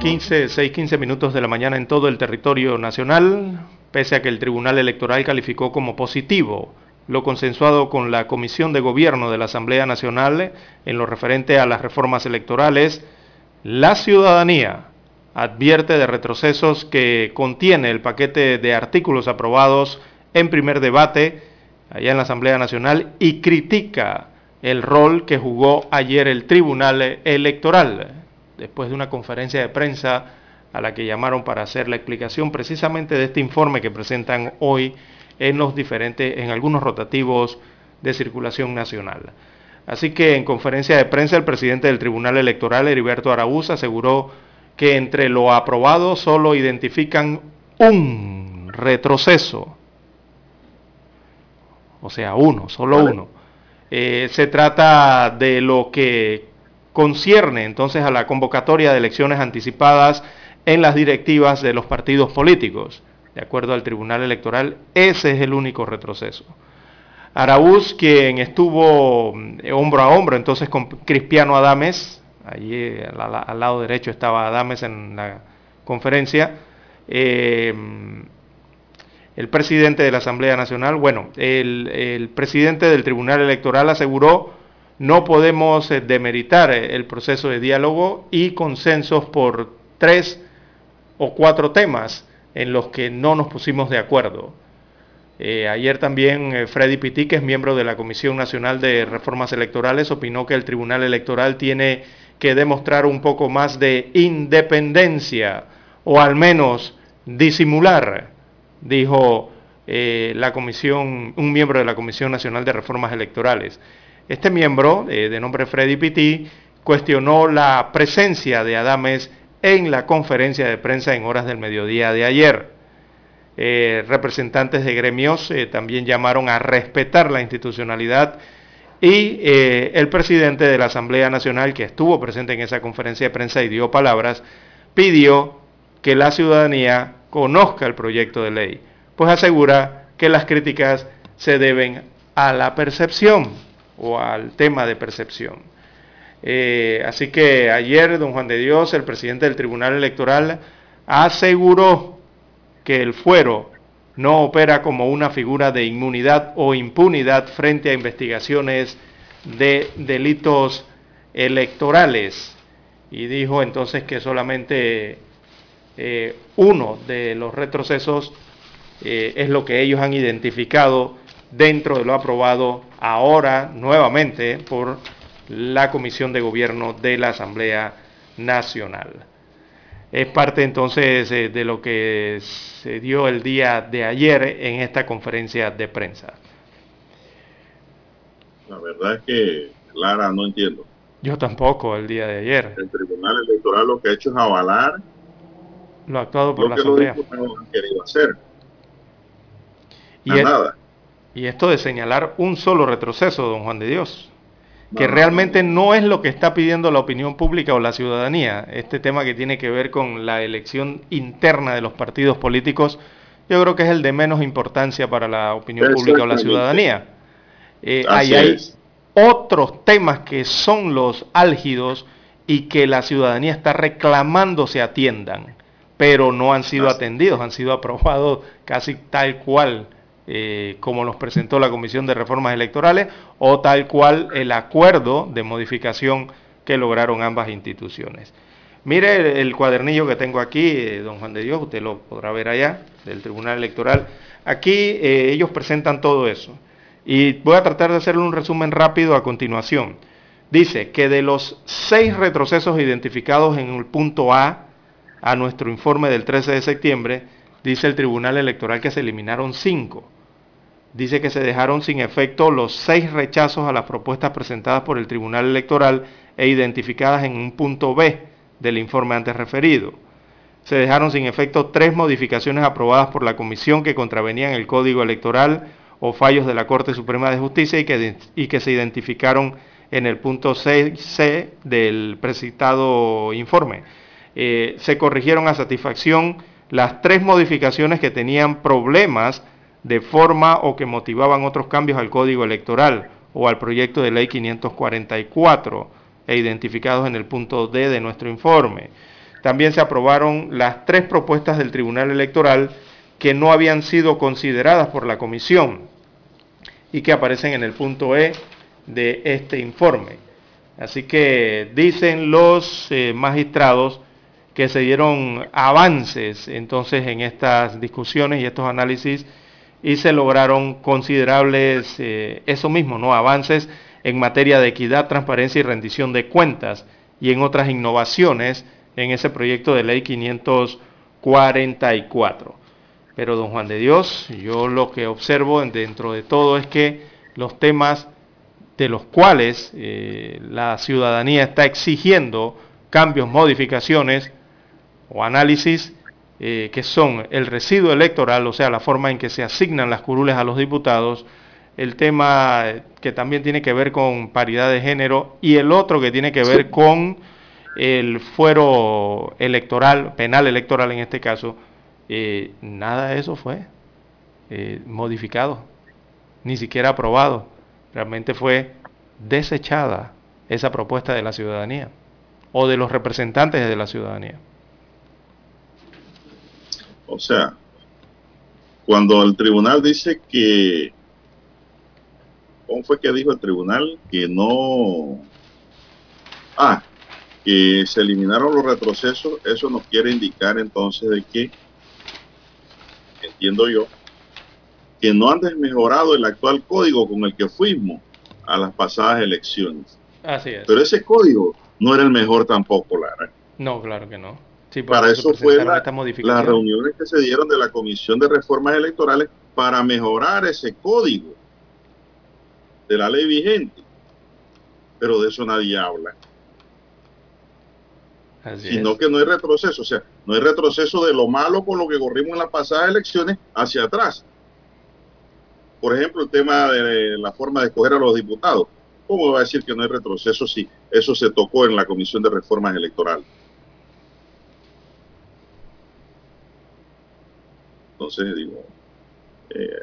15, 6, 15 minutos de la mañana en todo el territorio nacional, pese a que el Tribunal Electoral calificó como positivo lo consensuado con la Comisión de Gobierno de la Asamblea Nacional en lo referente a las reformas electorales, la ciudadanía advierte de retrocesos que contiene el paquete de artículos aprobados en primer debate allá en la Asamblea Nacional y critica el rol que jugó ayer el Tribunal Electoral después de una conferencia de prensa a la que llamaron para hacer la explicación precisamente de este informe que presentan hoy en los diferentes, en algunos rotativos de circulación nacional. Así que en conferencia de prensa el presidente del Tribunal Electoral, Heriberto Araúz, aseguró que entre lo aprobado solo identifican un retroceso, o sea, uno, solo uno. Eh, se trata de lo que concierne entonces a la convocatoria de elecciones anticipadas en las directivas de los partidos políticos. De acuerdo al Tribunal Electoral, ese es el único retroceso. Araúz, quien estuvo eh, hombro a hombro entonces con Cristiano Adames, allí al, lado derecho estaba Adames en la conferencia, eh, el presidente de la Asamblea Nacional, bueno, el presidente del Tribunal Electoral aseguró no podemos eh, demeritar eh, el proceso de diálogo y consensos por tres o cuatro temas en los que no nos pusimos de acuerdo. Eh, ayer también Freddy Pitti, que es miembro de la Comisión Nacional de Reformas Electorales, opinó que el Tribunal Electoral tiene que demostrar un poco más de independencia o al menos disimular, dijo la comisión, un miembro de la Comisión Nacional de Reformas Electorales. Este miembro, eh, de nombre Freddy Pitti, cuestionó la presencia de Adames en la conferencia de prensa en horas del mediodía de ayer. Eh, representantes de gremios eh, también llamaron a respetar la institucionalidad y el presidente de la Asamblea Nacional, que estuvo presente en esa conferencia de prensa y dio palabras, pidió que la ciudadanía conozca el proyecto de ley, pues asegura que las críticas se deben a la percepción o al tema de percepción. Eh, así que ayer don Juan de Dios, el presidente del Tribunal Electoral, aseguró que el fuero no opera como una figura de inmunidad o impunidad frente a investigaciones de delitos electorales. Y dijo entonces que solamente eh, uno de los retrocesos eh, es lo que ellos han identificado dentro de lo aprobado ahora nuevamente por la Comisión de Gobierno de la Asamblea Nacional. Es parte entonces eh, de lo que se dio el día de ayer en esta conferencia de prensa. La verdad es que, Lara, no entiendo. Yo tampoco el día de ayer. El Tribunal Electoral lo que ha hecho es avalar lo actuado por la Asamblea. Los han querido hacer. Y nada. Y esto de señalar un solo retroceso, don Juan de Dios, que realmente no es lo que está pidiendo la opinión pública o la ciudadanía. Este tema que tiene que ver con la elección interna de los partidos políticos, yo creo que es el de menos importancia para la opinión pública o la ciudadanía. Eh, hay otros temas que son los álgidos y que la ciudadanía está reclamando se atiendan, pero no han sido atendidos, han sido aprobados casi tal cual eh, como los presentó la Comisión de Reformas Electorales, o tal cual el acuerdo de modificación que lograron ambas instituciones. Mire el, cuadernillo que tengo aquí, eh, don Juan de Dios, usted lo podrá ver allá, del Tribunal Electoral. Aquí eh, ellos presentan todo eso. Y voy a tratar de hacerle un resumen rápido a continuación. Dice que de los seis retrocesos identificados en el punto A a nuestro informe del 13 de septiembre, dice el Tribunal Electoral que se eliminaron cinco. Dice que se dejaron sin efecto los seis rechazos a las propuestas presentadas por el Tribunal Electoral e identificadas en un punto B del informe antes referido. Se dejaron sin efecto tres modificaciones aprobadas por la Comisión que contravenían el Código Electoral o fallos de la Corte Suprema de Justicia y que, y que se identificaron en el punto 6C del precitado informe. Eh, se corrigieron a satisfacción las tres modificaciones que tenían problemas de forma o que motivaban otros cambios al Código Electoral o al proyecto de ley 544 e identificados en el punto D de nuestro informe. También se aprobaron las tres propuestas del Tribunal Electoral que no habían sido consideradas por la Comisión y que aparecen en el punto E de este informe. Así que dicen los eh, magistrados que se dieron avances entonces en estas discusiones y estos análisis y se lograron considerables, eh, eso mismo, ¿no? Avances en materia de equidad, transparencia y rendición de cuentas y en otras innovaciones en ese proyecto de ley 544. Pero don Juan de Dios, yo lo que observo dentro de todo es que los temas de los cuales eh, la ciudadanía está exigiendo cambios, modificaciones o análisis, eh, que son el residuo electoral, o sea, la forma en que se asignan las curules a los diputados, el tema que también tiene que ver con paridad de género y el otro que tiene que ver con el fuero electoral, penal electoral en este caso, eh, nada de eso fue eh, modificado, ni siquiera aprobado. Realmente fue desechada esa propuesta de la ciudadanía o de los representantes de la ciudadanía. O sea, cuando el tribunal dice que ¿Cómo fue que dijo el tribunal? Que no... Ah, que se eliminaron los retrocesos. Eso nos quiere indicar entonces de que, entiendo yo, que no han desmejorado el actual código con el que fuimos a las pasadas elecciones. Así es. Pero ese código no era el mejor tampoco, Lara. No, claro que no. Para eso fue las reuniones que se dieron de la Comisión de Reformas Electorales para mejorar ese código de la ley vigente. Pero de eso nadie habla. sino que no hay retroceso, o sea, no hay retroceso de lo malo con lo que corrimos en las pasadas elecciones hacia atrás. Por ejemplo, el tema de la forma de escoger a los diputados. ¿Cómo va a decir que no hay retroceso si eso se tocó en la Comisión de Reformas Electorales? Entonces, digo, eh,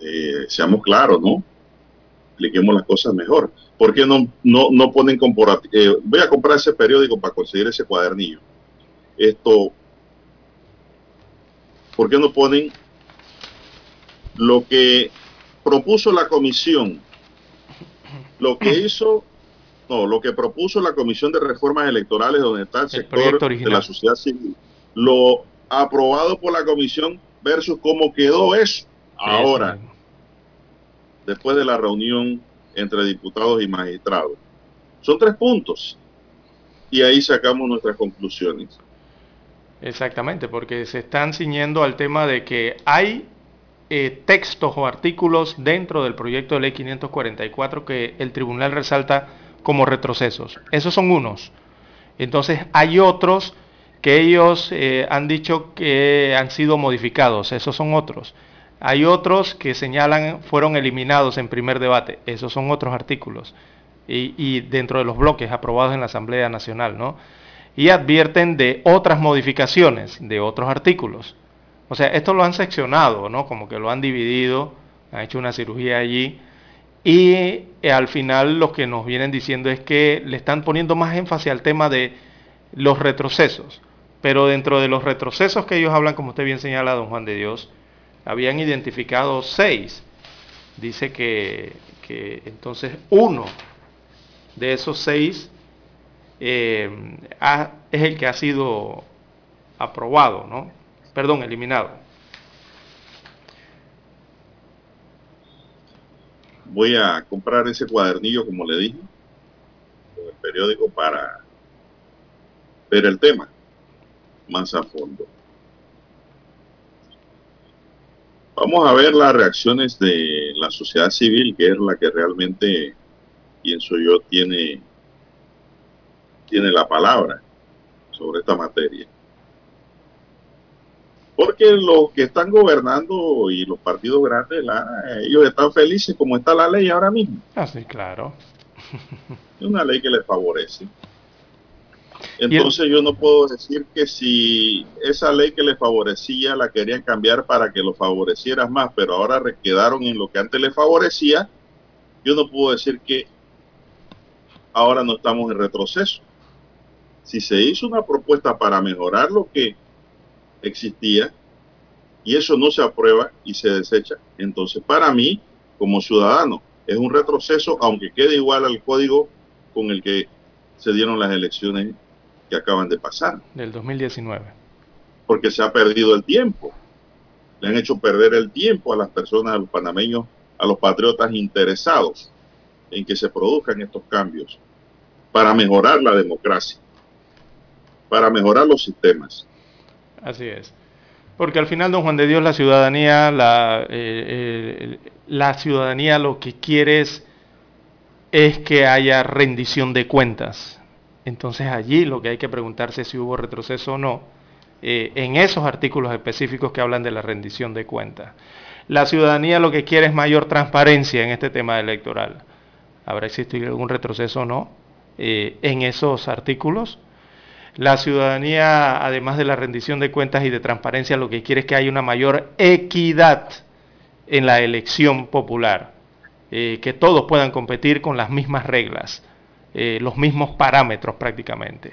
eh, seamos claros, ¿no? Expliquemos las cosas mejor. ¿Por qué no, no, no ponen eh, voy a comprar ese periódico para conseguir ese cuadernillo. Esto, ¿por qué no ponen lo que propuso la comisión? Lo que hizo, no, lo que propuso la Comisión de Reformas Electorales, donde está el, sector de la sociedad civil, lo aprobado por la comisión versus cómo quedó eso ahora después de la reunión entre diputados y magistrados. Son tres puntos y ahí sacamos nuestras conclusiones. Exactamente, porque se están ciñendo al tema de que hay eh, textos o artículos dentro del proyecto de ley 544 que el tribunal resalta como retrocesos. Esos son unos. Entonces hay otros que ellos eh, han dicho que han sido modificados. Esos son otros. Hay otros que señalan fueron eliminados en primer debate. Esos son otros artículos. Y, dentro de los bloques aprobados en la Asamblea Nacional, ¿no? Y advierten de otras modificaciones de otros artículos. O sea, esto lo han seccionado, ¿no? Como que lo han dividido, han hecho una cirugía allí. Y eh, al final lo que nos vienen diciendo es que le están poniendo más énfasis al tema de los retrocesos. Pero dentro de los retrocesos que ellos hablan, como usted bien señala, don Juan de Dios, habían identificado seis. Dice que, entonces uno de esos seis eh, es el que ha sido aprobado, ¿no? Perdón, eliminado. Voy a comprar ese cuadernillo, como le dije, con el periódico para ver el tema más a fondo. Vamos a ver las reacciones de la sociedad civil, que es la que realmente, pienso yo, tiene, tiene la palabra sobre esta materia. Porque los que están gobernando y los partidos grandes, ellos están felices como está la ley ahora mismo. Ah, sí, claro. Es una ley que les favorece. Entonces yo no puedo decir que si esa ley que le favorecía la querían cambiar para que lo favoreciera más, pero ahora quedaron en lo que antes le favorecía, yo no puedo decir que ahora no estamos en retroceso. Si se hizo una propuesta para mejorar lo que existía y eso no se aprueba y se desecha, entonces para mí, como ciudadano, es un retroceso, aunque quede igual al código con el que se dieron las elecciones que acaban de pasar. Del 2019. Porque se ha perdido el tiempo. Le han hecho perder el tiempo a las personas, a los panameños, a los patriotas interesados en que se produzcan estos cambios para mejorar la democracia, para mejorar los sistemas. Así es. Porque al final, don Juan de Dios, la ciudadanía, la, eh, eh, la ciudadanía lo que quiere es, es que haya rendición de cuentas entonces allí lo que hay que preguntarse es si hubo retroceso o no eh, en esos artículos específicos que hablan de la rendición de cuentas. La ciudadanía lo que quiere es mayor transparencia en este tema electoral. ¿Habrá existido algún retroceso o no eh, en esos artículos? La ciudadanía, además de la rendición de cuentas y de transparencia, lo que quiere es que haya una mayor equidad en la elección popular, eh, que todos puedan competir con las mismas reglas. Eh, los mismos parámetros prácticamente.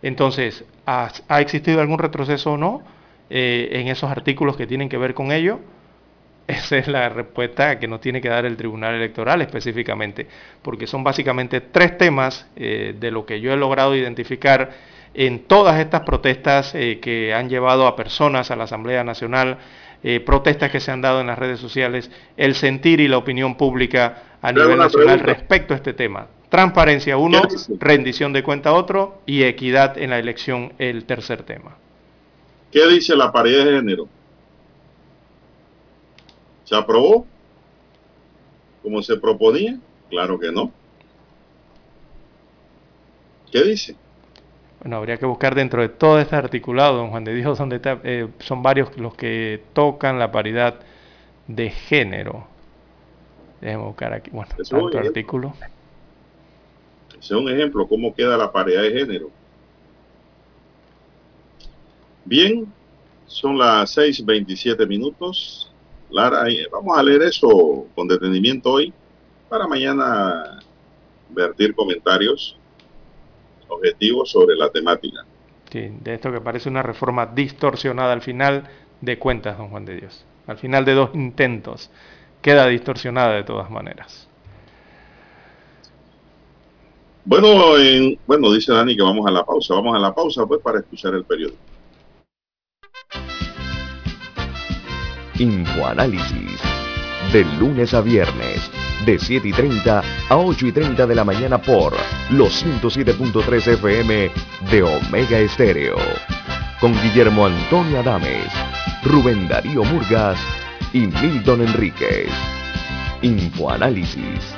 Entonces, ¿ha, existido algún retroceso o no eh, en esos artículos que tienen que ver con ello? Esa es la respuesta que nos tiene que dar el Tribunal Electoral específicamente, porque son básicamente tres temas eh, de lo que yo he logrado identificar en todas estas protestas que han llevado a personas a la Asamblea Nacional, protestas que se han dado en las redes sociales, el sentir y la opinión pública a nivel nacional respecto a este tema. Transparencia uno, rendición de cuenta otro y equidad en la elección el tercer tema. ¿Qué dice la paridad de género? ¿Se aprobó como se proponía? Claro que no. ¿Qué dice? Bueno, habría que buscar dentro de todo este articulado, don Juan de Dios, donde eh, son varios los que tocan la paridad de género. Déjeme buscar aquí, bueno, tanto artículo. Es un ejemplo, cómo queda la paridad de género. Bien, son las 6.27 minutos. Lara, vamos a leer eso con detenimiento hoy para mañana vertir comentarios objetivos sobre la temática. Sí, de esto que parece una reforma distorsionada al final de cuentas, don Juan de Dios. Al final de dos intentos, queda distorsionada de todas maneras. Bueno, en, bueno, dice Dani que vamos a la pausa. Vamos a la pausa pues para escuchar el periódico. Infoanálisis. De lunes a viernes, de 7 y 30 a 8 y 30 de la mañana por los 107.3 FM de Omega Estéreo. Con Guillermo Antonio Adames, Rubén Darío Murgas y Milton Enríquez. Infoanálisis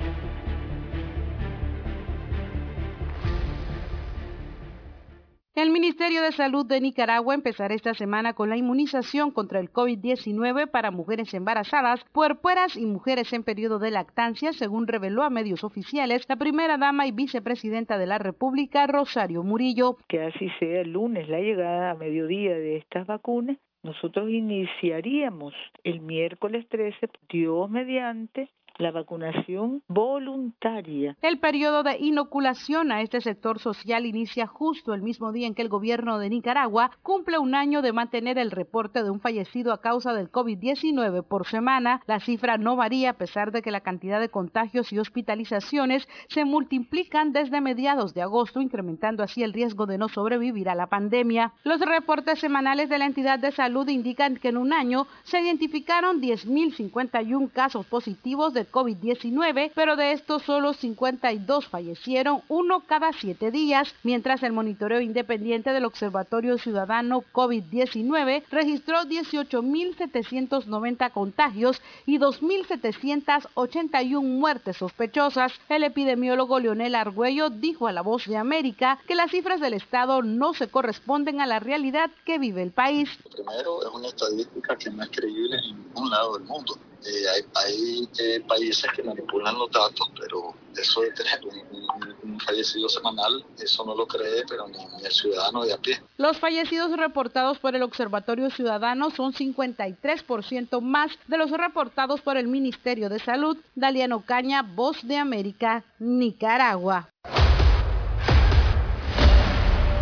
El Ministerio de Salud de Nicaragua empezará esta semana con la inmunización contra el COVID-19 para mujeres embarazadas, puerperas y mujeres en periodo de lactancia, según reveló a medios oficiales la primera dama y vicepresidenta de la República, Rosario Murillo. Que así sea el lunes la llegada a mediodía de estas vacunas nosotros iniciaríamos el miércoles 13, Dios mediante, la vacunación voluntaria. El periodo de inoculación a este sector social inicia justo el mismo día en que el gobierno de Nicaragua cumple un año de mantener el reporte de un fallecido a causa del COVID-19 por semana. La cifra no varía a pesar de que la cantidad de contagios y hospitalizaciones se multiplican desde mediados de agosto, incrementando así el riesgo de no sobrevivir a la pandemia. Los reportes semanales de la entidad de salud indican que en un año se identificaron 10.051 casos positivos de COVID-19, pero de estos solo 52 fallecieron, uno cada siete días, mientras el monitoreo independiente del Observatorio Ciudadano COVID-19 registró 18.790 contagios y 2.781 muertes sospechosas. El epidemiólogo Leonel Argüello dijo a La Voz de América que las cifras del Estado no se corresponden a la realidad que vive el país. Primero, es una estadística que no es creíble en ningún lado del mundo. Eh, hay, hay eh, países que manipulan los datos, pero eso de tener un, fallecido semanal, eso no lo cree, pero ni, el ciudadano de a pie. Los fallecidos reportados por el Observatorio Ciudadano son 53% más de los reportados por el Ministerio de Salud. Daliano Caña, Voz de América, Nicaragua.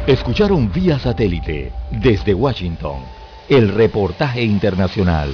Escucharon vía satélite desde Washington el reportaje internacional.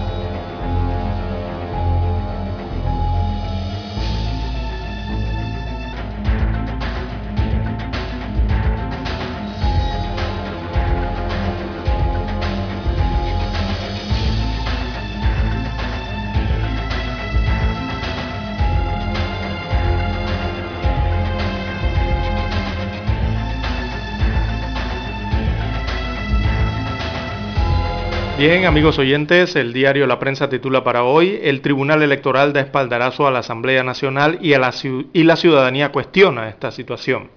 Bien, amigos oyentes, el diario La Prensa titula para hoy, el Tribunal Electoral da espaldarazo a la Asamblea Nacional y, y la ciudadanía cuestiona esta situación.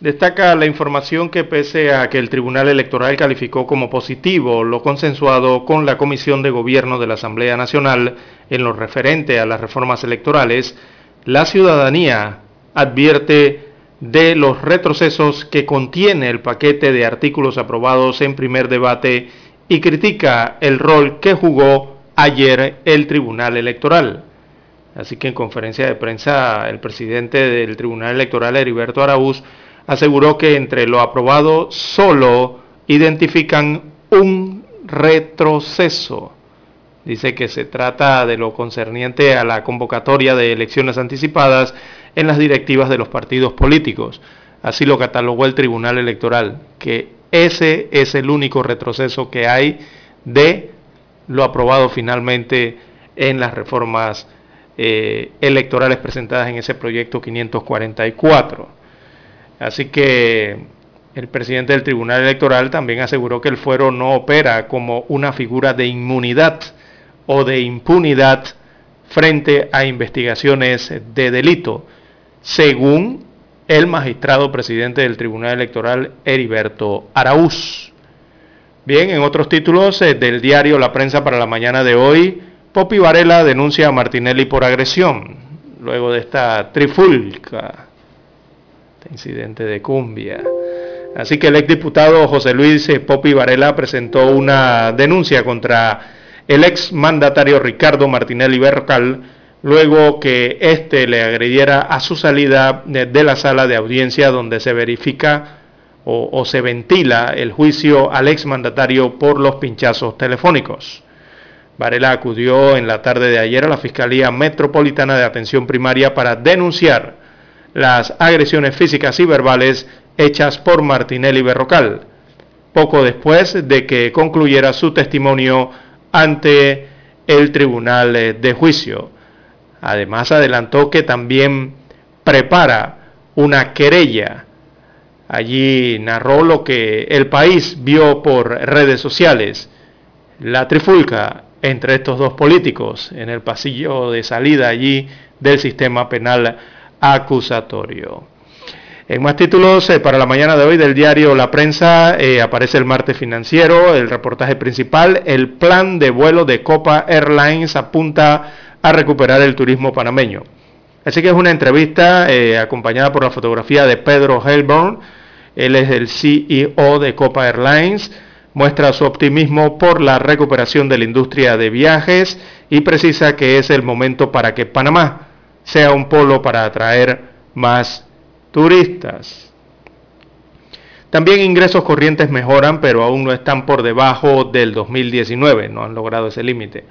Destaca la información que pese a que el Tribunal Electoral calificó como positivo lo consensuado con la Comisión de Gobierno de la Asamblea Nacional en lo referente a las reformas electorales, la ciudadanía advierte de los retrocesos que contiene el paquete de artículos aprobados en primer debate y critica el rol que jugó ayer el Tribunal Electoral. Así que en conferencia de prensa el presidente del Tribunal Electoral, Heriberto Araúz, aseguró que entre lo aprobado solo identifican un retroceso. Dice que se trata de lo concerniente a la convocatoria de elecciones anticipadas en las directivas de los partidos políticos. Así lo catalogó el Tribunal Electoral, que ese es el único retroceso que hay de lo aprobado finalmente en las reformas eh, electorales presentadas en ese proyecto 544. Así que el presidente del Tribunal Electoral también aseguró que el fuero no opera como una figura de inmunidad o de impunidad frente a investigaciones de delito, según el magistrado presidente del Tribunal Electoral, Heriberto Araúz. Bien, en otros títulos eh, del diario La Prensa para la mañana de hoy, Popi Varela denuncia a Martinelli por agresión, luego de esta trifulca, este incidente de cumbia. Así que el exdiputado José Luis eh, Popi Varela presentó una denuncia contra el ex mandatario Ricardo Martinelli Bercal luego que éste le agrediera a su salida de la sala de audiencia donde se verifica o, se ventila el juicio al exmandatario por los pinchazos telefónicos. Varela acudió en la tarde de ayer a la Fiscalía Metropolitana de Atención Primaria para denunciar las agresiones físicas y verbales hechas por Martinelli Berrocal, poco después de que concluyera su testimonio ante el Tribunal de Juicio. Además adelantó que también prepara una querella. Allí narró lo que el país vio por redes sociales. La trifulca entre estos dos políticos en el pasillo de salida allí del sistema penal acusatorio. En más títulos, eh, para la mañana de hoy del diario La Prensa eh, aparece el martes financiero, el reportaje principal, el plan de vuelo de Copa Airlines apunta a recuperar el turismo panameño. Así que es una entrevista eh, acompañada por la fotografía de Pedro Helborn, él es el CEO de Copa Airlines, muestra su optimismo por la recuperación de la industria de viajes y precisa que es el momento para que Panamá sea un polo para atraer más turistas. También ingresos corrientes mejoran, pero aún no están por debajo del 2019, no han logrado ese límite.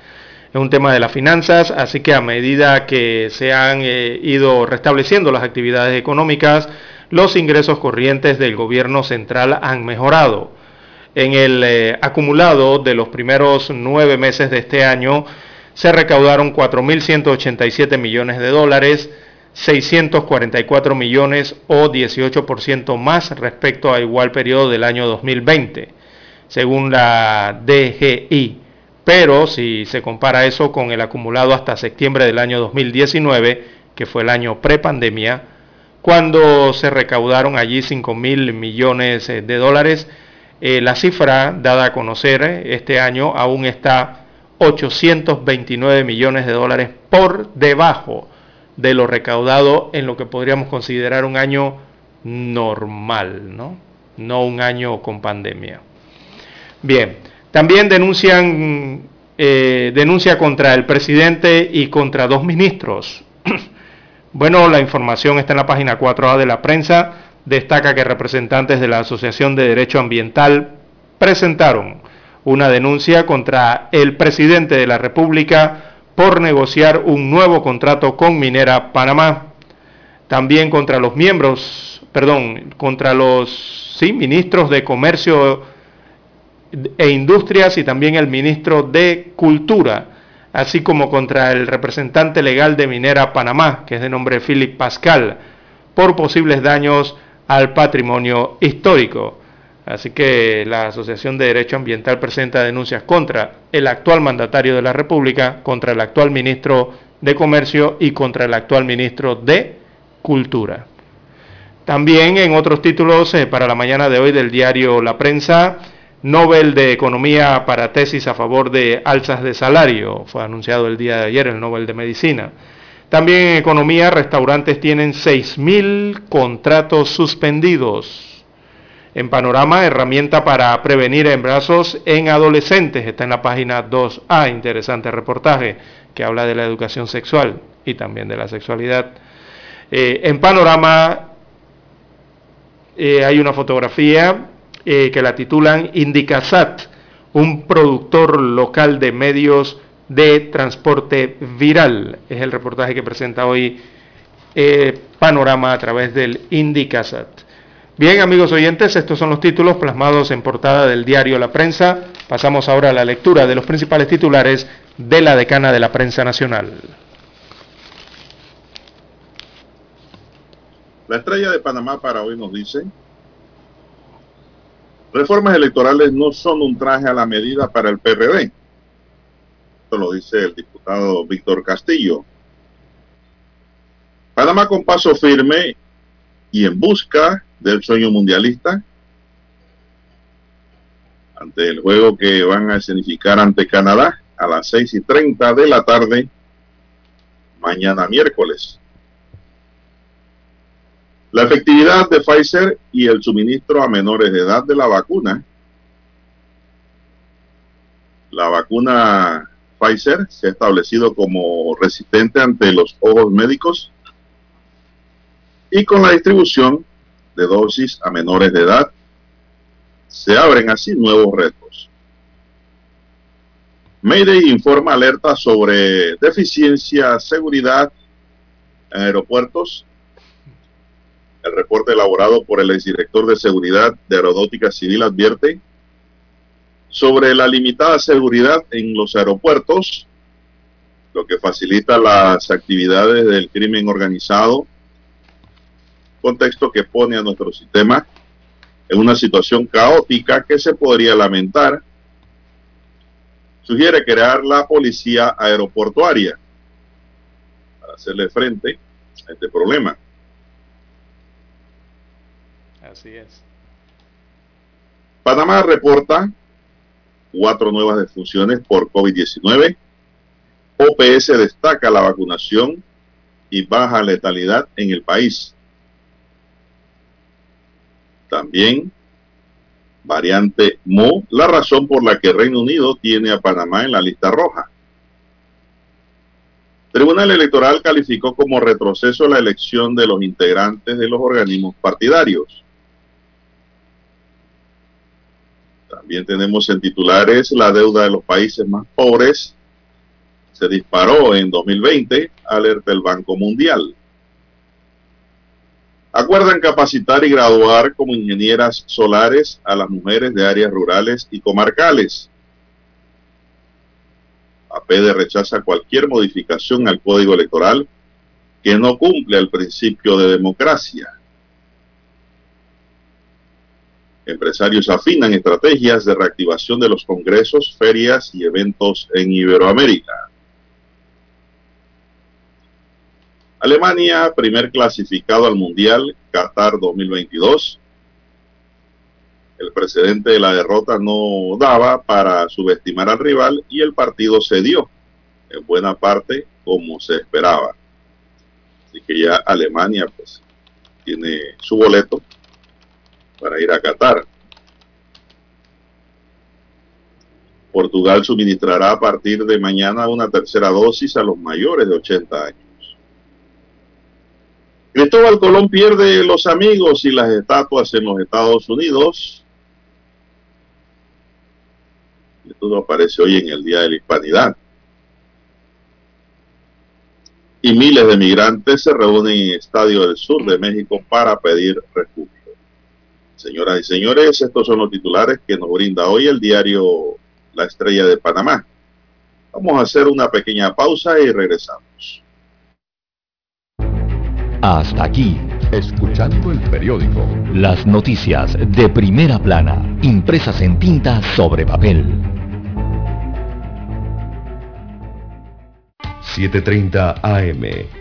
Es un tema de las finanzas, así que a medida que se han eh, ido restableciendo las actividades económicas, los ingresos corrientes del gobierno central han mejorado en el eh, acumulado de los primeros nueve meses de este año se recaudaron 4.187 millones de dólares, 644 millones o 18% más respecto a igual periodo del año 2020, según la DGI. Pero si se compara eso con el acumulado hasta septiembre del año 2019, que fue el año prepandemia, cuando se recaudaron allí 5 mil millones de dólares, eh, la cifra dada a conocer eh, este año aún está 829 millones de dólares por debajo de lo recaudado en lo que podríamos considerar un año normal, ¿no? No un año con pandemia. Bien, también denuncian eh, denuncia contra el presidente y contra dos ministros. bueno, la información está en la página 4A de la prensa destaca que representantes de la Asociación de Derecho Ambiental presentaron una denuncia contra el presidente de la República por negociar un nuevo contrato con Minera Panamá. También contra los miembros, perdón, contra los sí, ministros de Comercio e Industrias y también el ministro de Cultura, así como contra el representante legal de Minera Panamá, que es de nombre Philip Pascal, por posibles daños al patrimonio histórico. Así que la Asociación de Derecho Ambiental presenta denuncias contra el actual mandatario de la República, contra el actual ministro de Comercio y contra el actual ministro de Cultura. También en otros títulos eh, para la mañana de hoy del diario La Prensa, Nobel de Economía para tesis a favor de alzas de salario. Fue anunciado el día de ayer el Nobel de Medicina. También en economía, restaurantes tienen 6.000 contratos suspendidos. En panorama, herramienta para prevenir embarazos en adolescentes. Está en la página 2A, interesante reportaje que habla de la educación sexual y también de la sexualidad. Eh, en panorama eh, hay una fotografía eh, que la titulan Indicasat, un productor local de medios de transporte viral. Es el reportaje que presenta hoy eh, Panorama a través del Indicasat. Bien, amigos oyentes, estos son los títulos plasmados en portada del diario La Prensa. Pasamos ahora a la lectura de los principales titulares de la decana de la prensa nacional. La estrella de Panamá para hoy nos dice, reformas electorales no son un traje a la medida para el PRD lo dice el diputado Víctor Castillo. Panamá con paso firme y en busca del sueño mundialista ante el juego que van a escenificar ante Canadá a las 6 y 30 de la tarde mañana miércoles. La efectividad de Pfizer y el suministro a menores de edad de la vacuna. La vacuna Pfizer se ha establecido como resistente ante los ojos médicos y con la distribución de dosis a menores de edad se abren así nuevos retos. Mayday informa alerta sobre deficiencia, seguridad en aeropuertos. El reporte elaborado por el exdirector de Seguridad de Aeronáutica Civil advierte sobre la limitada seguridad en los aeropuertos, lo que facilita las actividades del crimen organizado, contexto que pone a nuestro sistema en una situación caótica que se podría lamentar. Sugiere crear la policía aeroportuaria para hacerle frente a este problema. Así es. Panamá reporta cuatro nuevas defunciones por COVID-19. OPS destaca la vacunación y baja letalidad en el país. También variante Mo, la razón por la que Reino Unido tiene a Panamá en la lista roja. Tribunal Electoral calificó como retroceso la elección de los integrantes de los organismos partidarios. También tenemos en titulares la deuda de los países más pobres. Se disparó en 2020, alerta el Banco Mundial. Acuerdan capacitar y graduar como ingenieras solares a las mujeres de áreas rurales y comarcales. APD rechaza cualquier modificación al código electoral que no cumple el principio de democracia. Empresarios afinan estrategias de reactivación de los congresos, ferias y eventos en Iberoamérica. Alemania, primer clasificado al Mundial Qatar 2022. El presidente de la derrota no daba para subestimar al rival y el partido se dio en buena parte como se esperaba. Así que ya Alemania pues tiene su boleto para ir a Qatar. Portugal suministrará a partir de mañana una tercera dosis a los mayores de 80 años. Cristóbal Colón pierde los amigos y las estatuas en los Estados Unidos. Y todo aparece hoy en el Día de la Hispanidad. Y miles de migrantes se reúnen en el Estadio del Sur de México para pedir refugio. Señoras y señores, estos son los titulares que nos brinda hoy el diario La Estrella de Panamá. Vamos a hacer una pequeña pausa y regresamos. Hasta aquí, Escuchando el periódico. las noticias de primera plana, impresas en tinta sobre papel. 7.30 AM.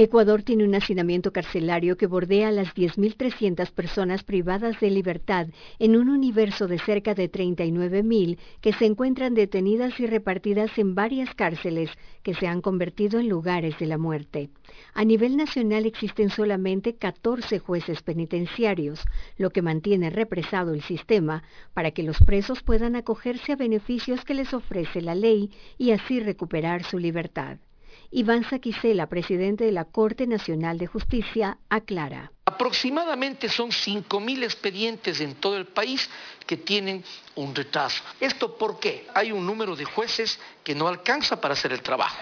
Ecuador tiene un hacinamiento carcelario que bordea a las 10.300 personas privadas de libertad en un universo de cerca de 39.000 que se encuentran detenidas y repartidas en varias cárceles que se han convertido en lugares de la muerte. A nivel nacional existen solamente 14 jueces penitenciarios, lo que mantiene represado el sistema para que los presos puedan acogerse a beneficios que les ofrece la ley y así recuperar su libertad. Iván Saquicela, presidente de la Corte Nacional de Justicia, aclara. Aproximadamente son 5.000 expedientes en todo el país que tienen un retraso. ¿Esto por qué? Hay un número de jueces que no alcanza para hacer el trabajo.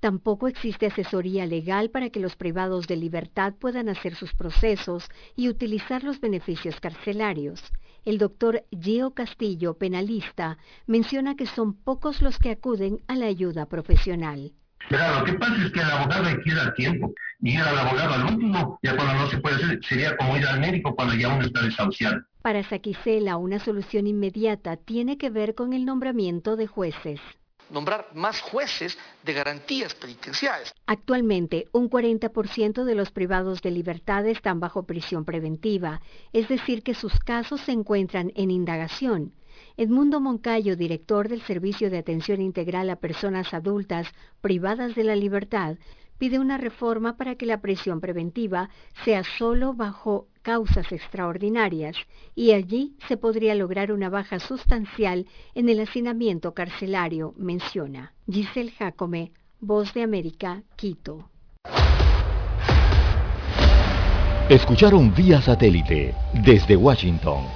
Tampoco existe asesoría legal para que los privados de libertad puedan hacer sus procesos y utilizar los beneficios carcelarios. El doctor Gio Castillo, penalista, menciona que son pocos los que acuden a la ayuda profesional. Pero lo que pasa es que el abogado requiere tiempo. Y ir al abogado al último, ya cuando no se puede hacer, sería como ir al médico cuando ya uno está desahuciado. Para Saquicela, una solución inmediata tiene que ver con el nombramiento de jueces. Nombrar más jueces de garantías penitenciales. Actualmente, un 40% de los privados de libertad están bajo prisión preventiva, es decir, que sus casos se encuentran en indagación. Edmundo Moncayo, director del Servicio de Atención Integral a Personas Adultas Privadas de la Libertad, pide una reforma para que la prisión preventiva sea solo bajo causas extraordinarias y allí se podría lograr una baja sustancial en el hacinamiento carcelario, menciona. Giselle Jacome, Voz de América, Quito. Escucharon vía satélite desde Washington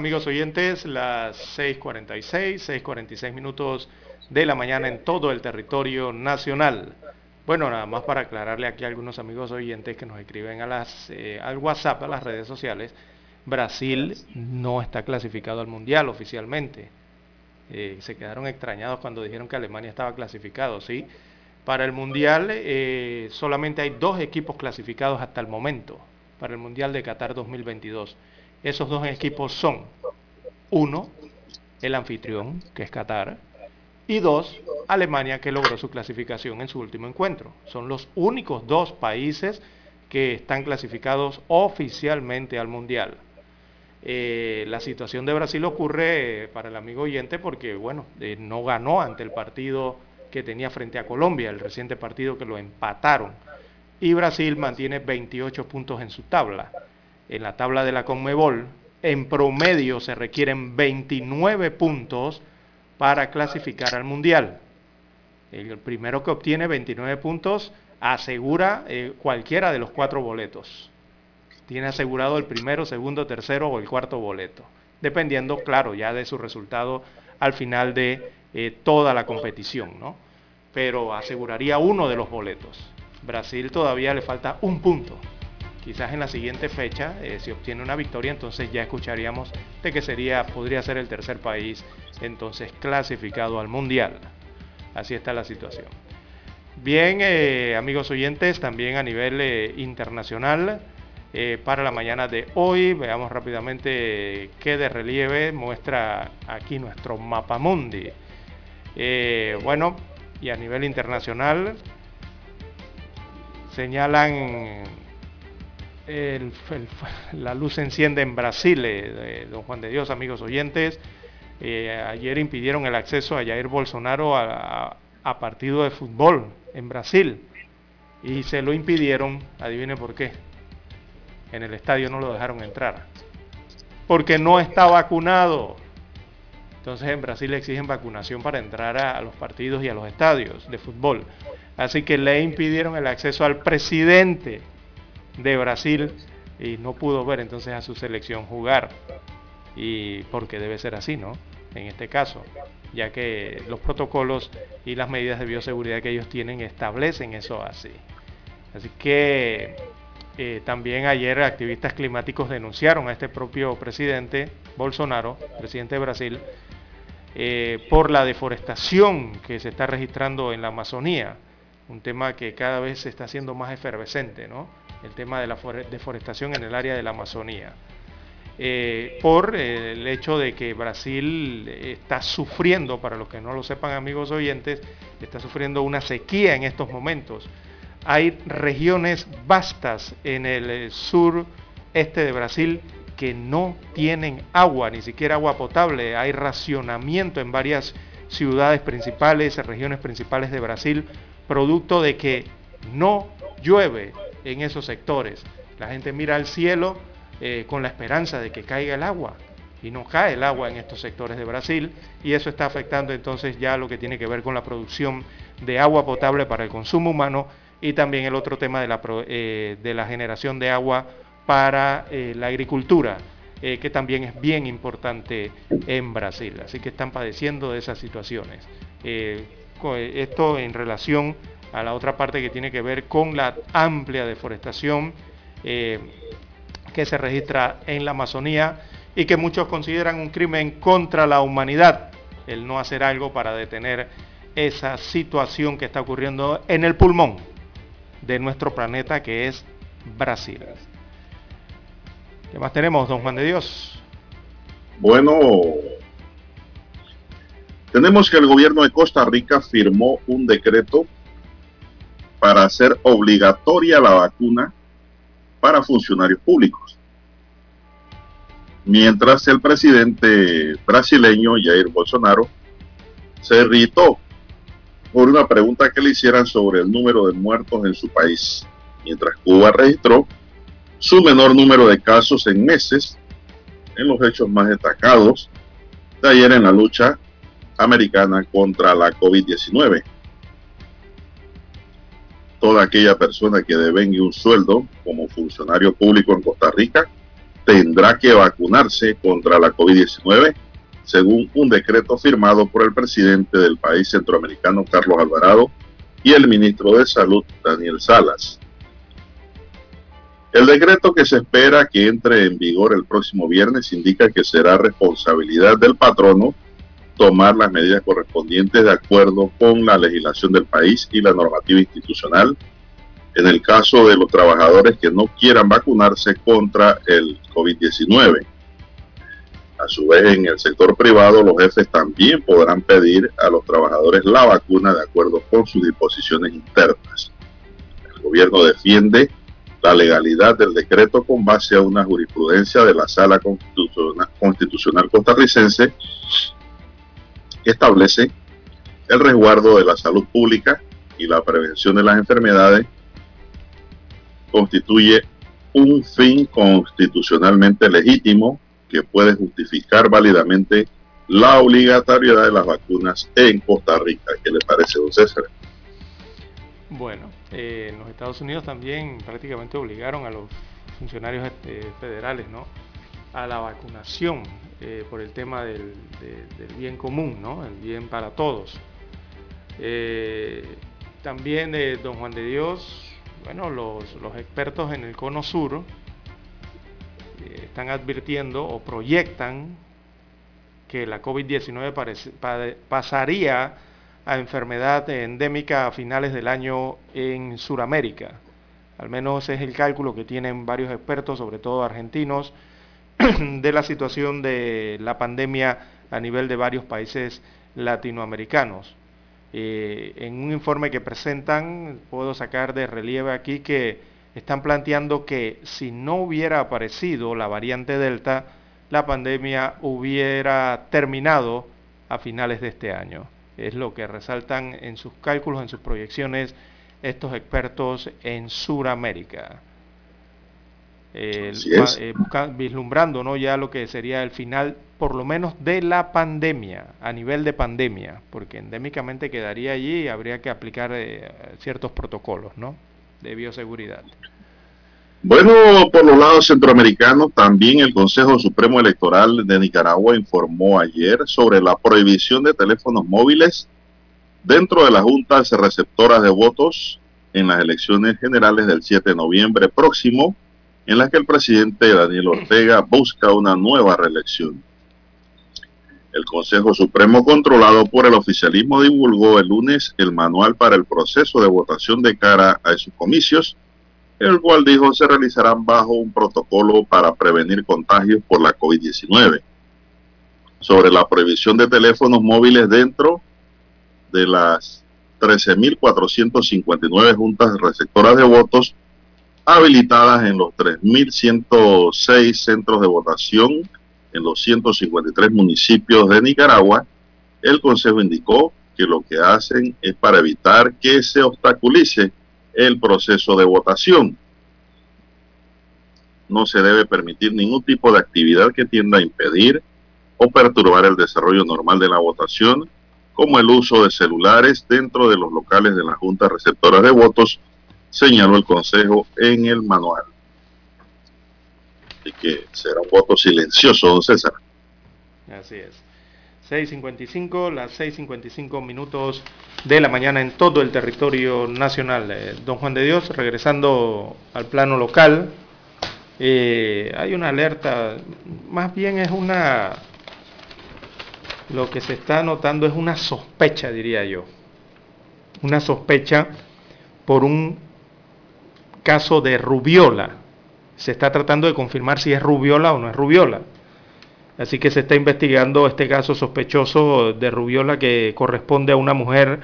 Amigos oyentes, las 6.46, 6.46 minutos de la mañana en todo el territorio nacional. Bueno, nada más para aclararle aquí a algunos amigos oyentes que nos escriben a las, eh, al WhatsApp, a las redes sociales, Brasil no está clasificado al Mundial oficialmente. Eh, se quedaron extrañados cuando dijeron que Alemania estaba clasificado, ¿sí? Para el Mundial eh, solamente hay dos equipos clasificados hasta el momento, para el Mundial de Qatar 2022. Esos dos equipos son, uno, el anfitrión, que es Qatar, y dos, Alemania, que logró su clasificación en su último encuentro. Son los únicos dos países que están clasificados oficialmente al Mundial. Eh, la situación de Brasil ocurre eh, para el amigo oyente porque, bueno, eh, no ganó ante el partido que tenía frente a Colombia, el reciente partido que lo empataron. Y Brasil mantiene 28 puntos en su tabla en la tabla de la Conmebol, en promedio se requieren 29 puntos para clasificar al Mundial. El primero que obtiene 29 puntos asegura eh, cualquiera de los cuatro boletos. Tiene asegurado el primero, segundo, tercero o el cuarto boleto, dependiendo, claro, ya de su resultado al final de eh, toda la competición, ¿no? Pero aseguraría uno de los boletos. Brasil todavía le falta un punto quizás en la siguiente fecha, eh, si obtiene una victoria, entonces ya escucharíamos de que sería, podría ser el tercer país entonces clasificado al Mundial. Así está la situación. Bien, eh, amigos oyentes, también a nivel eh, internacional, para la mañana de hoy, veamos rápidamente qué de relieve muestra aquí nuestro mapa mundi. bueno, y a nivel internacional, señalan la luz se enciende en Brasil, eh, don Juan de Dios, amigos oyentes. Eh, ayer impidieron el acceso a Jair Bolsonaro a, partido de fútbol en Brasil. Y se lo impidieron, adivine por qué. En el estadio no lo dejaron entrar. Porque no está vacunado. Entonces en Brasil exigen vacunación para entrar a los partidos y a los estadios de fútbol. Así que le impidieron el acceso al presidente de Brasil y no pudo ver entonces a su selección jugar. Y porque debe ser así, ¿no? En este caso, ya que los protocolos y las medidas de bioseguridad que ellos tienen establecen eso así. Así que eh, también ayer activistas climáticos denunciaron a este propio presidente, Bolsonaro, presidente de Brasil, eh, por la deforestación que se está registrando en la Amazonía un tema que cada vez se está haciendo más efervescente, ¿no? El tema de la deforestación en el área de la Amazonía. Eh, por eh, el hecho de que Brasil está sufriendo, para los que no lo sepan amigos oyentes, está sufriendo una sequía en estos momentos. Hay regiones vastas en el eh, sur este de Brasil que no tienen agua, ni siquiera agua potable. Hay racionamiento en varias ciudades principales, regiones principales de Brasil, producto de que no llueve en esos sectores. La gente mira al cielo eh, con la esperanza de que caiga el agua y no cae el agua en estos sectores de Brasil y eso está afectando entonces ya lo que tiene que ver con la producción de agua potable para el consumo humano y también el otro tema de la, eh, de la generación de agua para eh, la agricultura, que también es bien importante en Brasil. Así que están padeciendo de esas situaciones. Esto en relación a la otra parte que tiene que ver con la amplia deforestación eh, que se registra en la Amazonía y que muchos consideran un crimen contra la humanidad, el no hacer algo para detener esa situación que está ocurriendo en el pulmón de nuestro planeta que es Brasil. ¿Qué más tenemos, don Juan de Dios? Bueno, tenemos que el gobierno de Costa Rica firmó un decreto para hacer obligatoria la vacuna para funcionarios públicos. Mientras el presidente brasileño Jair Bolsonaro se irritó por una pregunta que le hicieran sobre el número de muertos en su país, mientras Cuba registró su menor número de casos en meses en los hechos más destacados de ayer en la lucha americana contra la COVID-19. Toda aquella persona que devengue un sueldo como funcionario público en Costa Rica tendrá que vacunarse contra la COVID-19 según un decreto firmado por el presidente del país centroamericano Carlos Alvarado y el ministro de Salud Daniel Salas. El decreto que se espera que entre en vigor el próximo viernes indica que será responsabilidad del patrono tomar las medidas correspondientes de acuerdo con la legislación del país y la normativa institucional en el caso de los trabajadores que no quieran vacunarse contra el COVID-19. A su vez, en el sector privado, los jefes también podrán pedir a los trabajadores la vacuna de acuerdo con sus disposiciones internas. El gobierno defiende la legalidad del decreto con base a una jurisprudencia de la Sala Constitucional, Costarricense establece el resguardo de la salud pública y la prevención de las enfermedades constituye un fin constitucionalmente legítimo que puede justificar válidamente la obligatoriedad de las vacunas en Costa Rica. ¿Qué le parece, don César? Bueno, eh, en los Estados Unidos también prácticamente obligaron a los funcionarios este, federales ¿no? a la vacunación eh, por el tema del, bien común, ¿no? el bien para todos. Eh, también de Don Juan de Dios, bueno, los, expertos en el cono sur eh, están advirtiendo o proyectan que la COVID-19 pasaría a enfermedad endémica a finales del año en Sudamérica. Al menos es el cálculo que tienen varios expertos, sobre todo argentinos, de la situación de la pandemia a nivel de varios países latinoamericanos. Eh, en un informe que presentan, puedo sacar de relieve aquí que están planteando que si no hubiera aparecido la variante Delta, la pandemia hubiera terminado a finales de este año. Es lo que resaltan en sus cálculos, en sus proyecciones, estos expertos en Sudamérica. Eh, vislumbrando ¿no? ya lo que sería el final, por lo menos de la pandemia, a nivel de pandemia, porque endémicamente quedaría allí y habría que aplicar ciertos protocolos ¿no? de bioseguridad. Bueno, por los lados centroamericanos, también el Consejo Supremo Electoral de Nicaragua informó ayer sobre la prohibición de teléfonos móviles dentro de las juntas receptoras de votos en las elecciones generales del 7 de noviembre próximo, en las que el presidente Daniel Ortega busca una nueva reelección. El Consejo Supremo, controlado por el oficialismo, divulgó el lunes el manual para el proceso de votación de cara a esos comicios el cual dijo se realizarán bajo un protocolo para prevenir contagios por la COVID-19. Sobre la prohibición de teléfonos móviles dentro de las 13.459 juntas receptoras de votos habilitadas en los 3.106 centros de votación en los 153 municipios de Nicaragua, el Consejo indicó que lo que hacen es para evitar que se obstaculice el proceso de votación. No se debe permitir ningún tipo de actividad que tienda a impedir o perturbar el desarrollo normal de la votación, como el uso de celulares dentro de los locales de la Junta Receptora de Votos, señaló el Consejo en el manual. Así que será un voto silencioso, don César. Así es. 6.55, las 6.55 minutos de la mañana en todo el territorio nacional. Eh, don Juan de Dios, regresando al plano local, eh, hay una alerta, más bien es una, lo que se está notando es una sospecha, diría yo, una sospecha por un caso de rubiola. Se está tratando de confirmar si es rubiola o no es rubiola Así que se está investigando este caso sospechoso de rubiola que corresponde a una mujer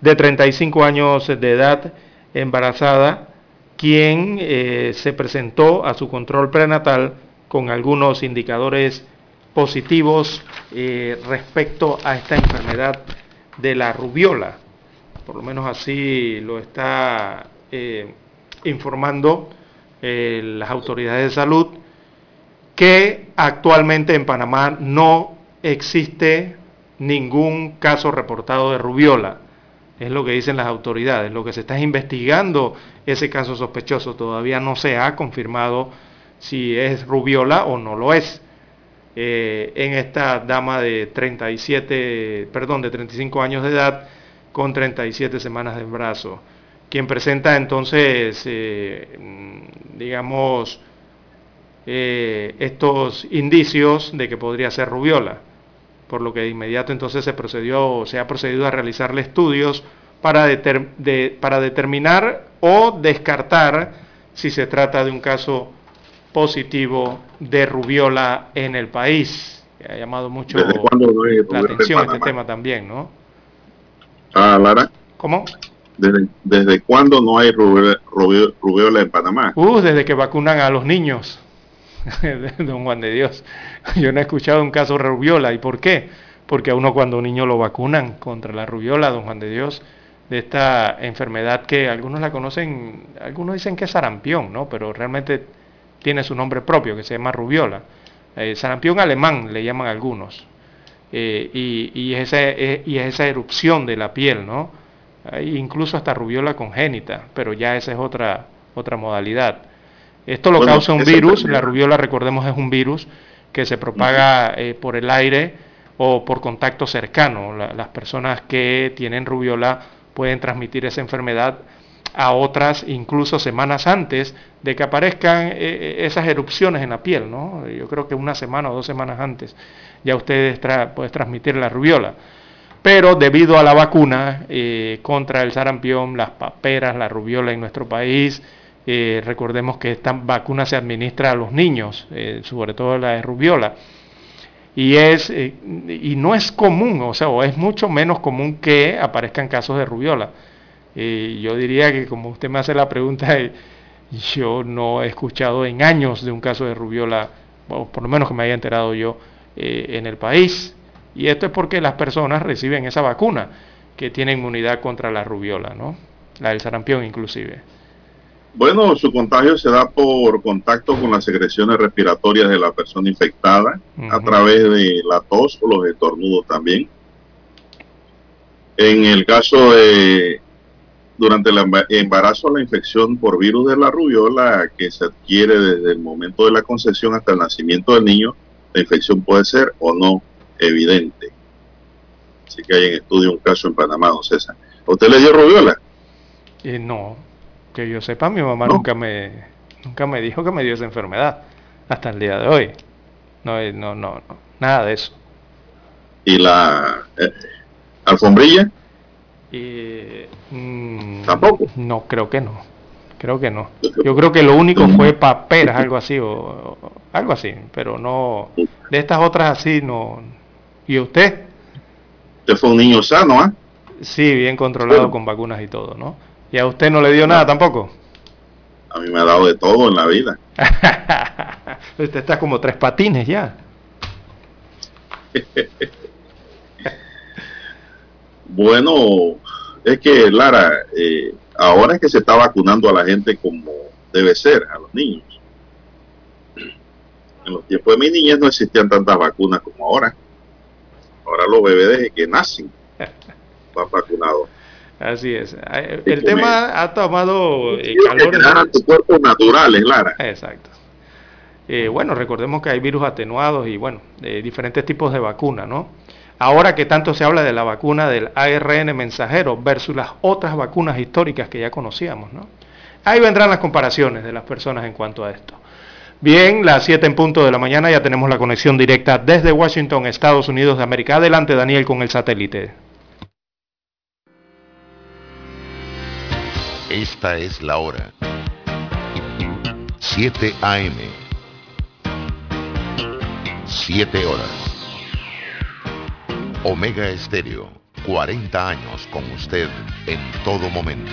de 35 años de edad embarazada, quien eh, se presentó a su control prenatal con algunos indicadores positivos eh, respecto a esta enfermedad de la rubiola. Por lo menos así lo está eh, informando las autoridades de salud que actualmente en Panamá no existe ningún caso reportado de rubiola. Es lo que dicen las autoridades. Lo que se está investigando ese caso sospechoso todavía no se ha confirmado si es rubiola o no lo es. Eh, en esta dama de 37, perdón, de 35 años de edad con 37 semanas de embarazo, quien presenta entonces, eh, digamos, eh, estos indicios de que podría ser rubiola, por lo que de inmediato entonces se procedió, se ha procedido a realizarle estudios para, para determinar o descartar si se trata de un caso positivo de rubiola en el país. ha llamado mucho la atención este tema también, ¿no? Ah, Lara. ¿Cómo? ¿Desde, desde cuándo no hay rubiola en Panamá? Uh, desde que vacunan a los niños. don Juan de Dios. Yo no he escuchado un caso de rubiola. ¿Y por qué? Porque a uno cuando un niño lo vacunan contra la rubiola, don Juan de Dios, de esta enfermedad que algunos la conocen, algunos dicen que es sarampión, ¿no? Pero realmente tiene su nombre propio, que se llama rubiola. Eh, sarampión alemán le llaman algunos. Eh, y, es esa, y es esa erupción de la piel, ¿no? Incluso hasta rubiola congénita, pero ya esa es otra, otra modalidad. Esto lo causa un virus, la rubiola recordemos es un virus que se propaga eh, por el aire o por contacto cercano. las personas que tienen rubiola pueden transmitir esa enfermedad a otras incluso semanas antes de que aparezcan eh, eh, esas erupciones en la piel, ¿no? Yo creo que una semana o dos semanas antes ya ustedes pueden transmitir la rubiola. Pero debido a la vacuna contra el sarampión, las paperas, la rubiola en nuestro país, eh, recordemos que esta vacuna se administra a los niños, eh, sobre todo la de rubiola. Y, es, eh, y no es común, o sea, o es mucho menos común que aparezcan casos de rubiola. yo diría que como usted me hace la pregunta, yo no he escuchado en años de un caso de rubiola, o por lo menos que me haya enterado yo, en el país. Y esto es porque las personas reciben esa vacuna que tiene inmunidad contra la rubiola, ¿no? La del sarampión inclusive. Bueno, su contagio se da por contacto con las secreciones respiratorias de la persona infectada a través de la tos o los estornudos también. En el caso de durante el embarazo, la infección por virus de la rubiola que se adquiere desde el momento de la concepción hasta el nacimiento del niño, la infección puede ser o no evidente. Así que hay en estudio un caso en Panamá, don César. ¿Usted le dio rubiola? Eh, no, que yo sepa, mi mamá nunca me nunca me dijo que me dio esa enfermedad hasta el día de hoy. No, eh, no, no, no nada de eso. ¿Y la eh, alfombrilla? Mm, Tampoco. No, creo que no. Creo que no. Yo creo que lo único fue paperas, algo así, o, algo así, pero no. De estas otras así, no. ¿Y usted? Usted fue un niño sano, ¿ah? Sí, bien controlado con vacunas y todo, ¿no? ¿Y a usted no le dio nada tampoco? A mí me ha dado de todo en la vida. usted está como tres patines ya. bueno, es que, Lara, eh, ahora es que se está vacunando a la gente como debe ser, a los niños. En los tiempos de mi niñez no existían tantas vacunas como ahora. Ahora los bebés desde que nacen van vacunados. Así es. El tema ha tomado eh, calor. cuerpos naturales, Lara. Exacto. Eh, bueno, recordemos que hay virus atenuados y bueno, de diferentes tipos de vacunas, ¿no? Ahora que tanto se habla de la vacuna del ARN mensajero versus las otras vacunas históricas que ya conocíamos, ¿no? Ahí vendrán las comparaciones de las personas en cuanto a esto. Bien, las 7 en punto de la mañana ya tenemos la conexión directa desde Washington, Estados Unidos de América. Adelante, Daniel, con el satélite. Esta es la hora. 7 AM. 7 horas. Omega Estéreo, 40 años con usted en todo momento.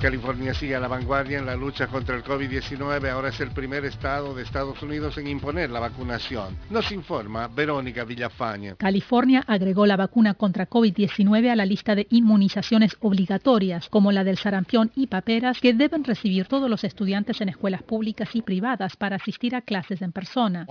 California sigue a la vanguardia en la lucha contra el COVID-19. Ahora es el primer estado de Estados Unidos en imponer la vacunación. Nos informa Verónica Villafaña. California agregó la vacuna contra COVID-19 a la lista de inmunizaciones obligatorias, como la del sarampión y paperas, que deben recibir todos los estudiantes en escuelas públicas y privadas para asistir a clases en persona.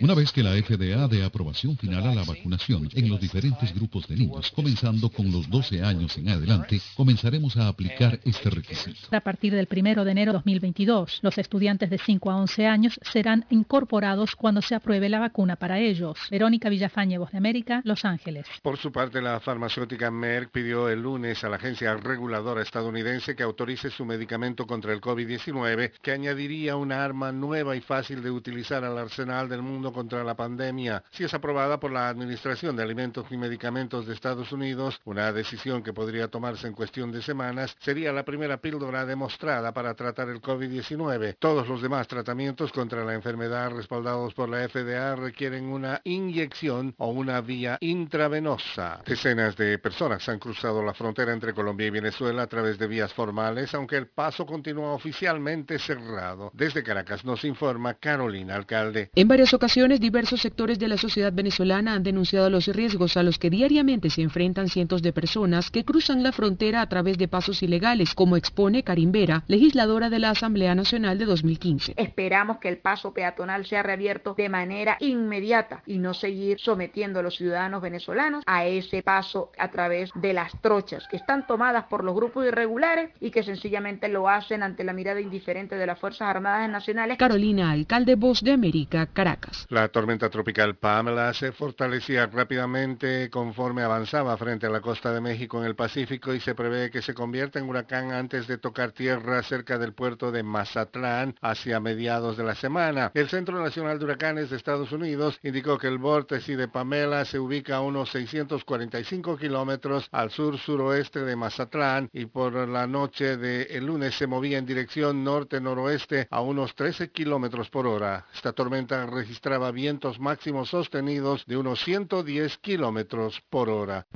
Una vez que la FDA dé aprobación final a la vacunación en los diferentes grupos de niños, comenzando con los 12 años en adelante, comenzaremos a aplicar este requisito. A partir del 1 de enero de 2022, los estudiantes de 5 a 11 años serán incorporados cuando se apruebe la vacuna para ellos. Verónica Villafañe, Voz de América, Los Ángeles. Por su parte, la farmacéutica Merck pidió el lunes a la agencia reguladora estadounidense que autorice su medicamento contra el COVID-19, que añadiría una arma nueva y fácil de utilizar al arsenal del mundo contra la pandemia. Si es aprobada por la Administración de Alimentos y Medicamentos de Estados Unidos, una decisión que podría tomarse en cuestión de semanas, sería la primera píldora demostrada para tratar el COVID-19. Todos los demás tratamientos contra la enfermedad respaldados por la FDA requieren una inyección o una vía intravenosa. Decenas de personas han cruzado la frontera entre Colombia y Venezuela a través de vías formales, aunque el paso continúa oficialmente cerrado. Desde Caracas nos informa Carolina Alcalde. En varias ocasiones, diversos sectores de la sociedad venezolana han denunciado los riesgos a los que diariamente se enfrentan cientos de personas que cruzan la frontera a través de pasos ilegales como expone Karim Vera, legisladora de la Asamblea Nacional de 2015. Esperamos que el paso peatonal sea reabierto de manera inmediata y no seguir sometiendo a los ciudadanos venezolanos a ese paso a través de las trochas que están tomadas por los grupos irregulares y que sencillamente lo hacen ante la mirada indiferente de las Fuerzas Armadas Nacionales. Carolina, alcalde Voz de América, Caracas. La tormenta tropical Pamela se fortalecía rápidamente conforme avanzaba frente a la costa de México en el Pacífico y se prevé que se convierta en huracán antes de tocar tierra cerca del puerto de Mazatlán hacia mediados de la semana. El Centro Nacional de Huracanes de Estados Unidos indicó que el vórtice de Pamela se ubica a unos 645 kilómetros al sur-suroeste de Mazatlán y por la noche del lunes se movía en dirección norte-noroeste a unos 13 kilómetros por hora. Esta tormenta registraba vientos máximos sostenidos de unos 110 kilómetros por hora.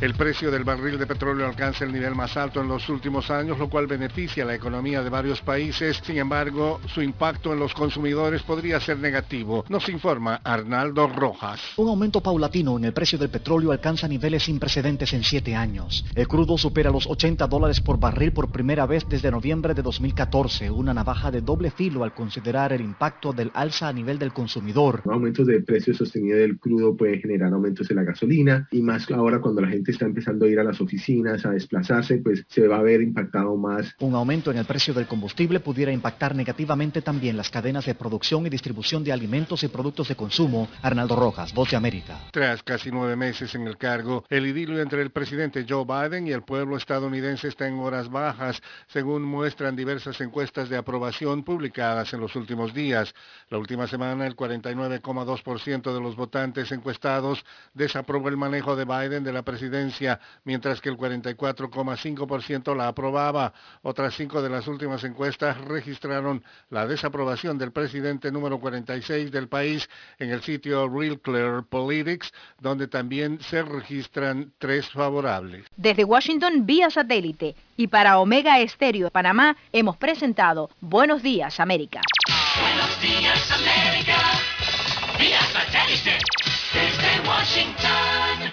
El precio del barril de petróleo alcanza el nivel más alto en los últimos años, lo cual beneficia a la economía de varios países. Sin embargo, su impacto en los consumidores podría ser negativo. Nos informa Arnaldo Rojas. Un aumento paulatino en el precio del petróleo alcanza niveles sin precedentes en siete años. El crudo supera los 80 dólares por barril por primera vez desde noviembre de 2014, una navaja de doble filo al considerar el impacto del alza a nivel del consumidor. Aumentos de precio sostenido del crudo pueden generar aumentos en la gasolina y más ahora cuando la gente está empezando a ir a las oficinas, a desplazarse, pues se va a ver impactado más. Un aumento en el precio del combustible pudiera impactar negativamente también las cadenas de producción y distribución de alimentos y productos de consumo. Arnaldo Rojas, Voz de América. Tras casi nueve meses en el cargo, el idilio entre el presidente Joe Biden y el pueblo estadounidense está en horas bajas, según muestran diversas encuestas de aprobación publicadas en los últimos días. La última semana, el 49,2% de los votantes encuestados desaprobó el manejo de Biden de la presidencia mientras que el 44,5% la aprobaba. Otras cinco de las últimas encuestas registraron la desaprobación del presidente número 46 del país en el sitio Real Clear Politics, donde también se registran tres favorables. Desde Washington, vía satélite, y para Omega Estéreo de Panamá, hemos presentado Buenos Días, América. Buenos días, América. Vía satélite, desde Washington.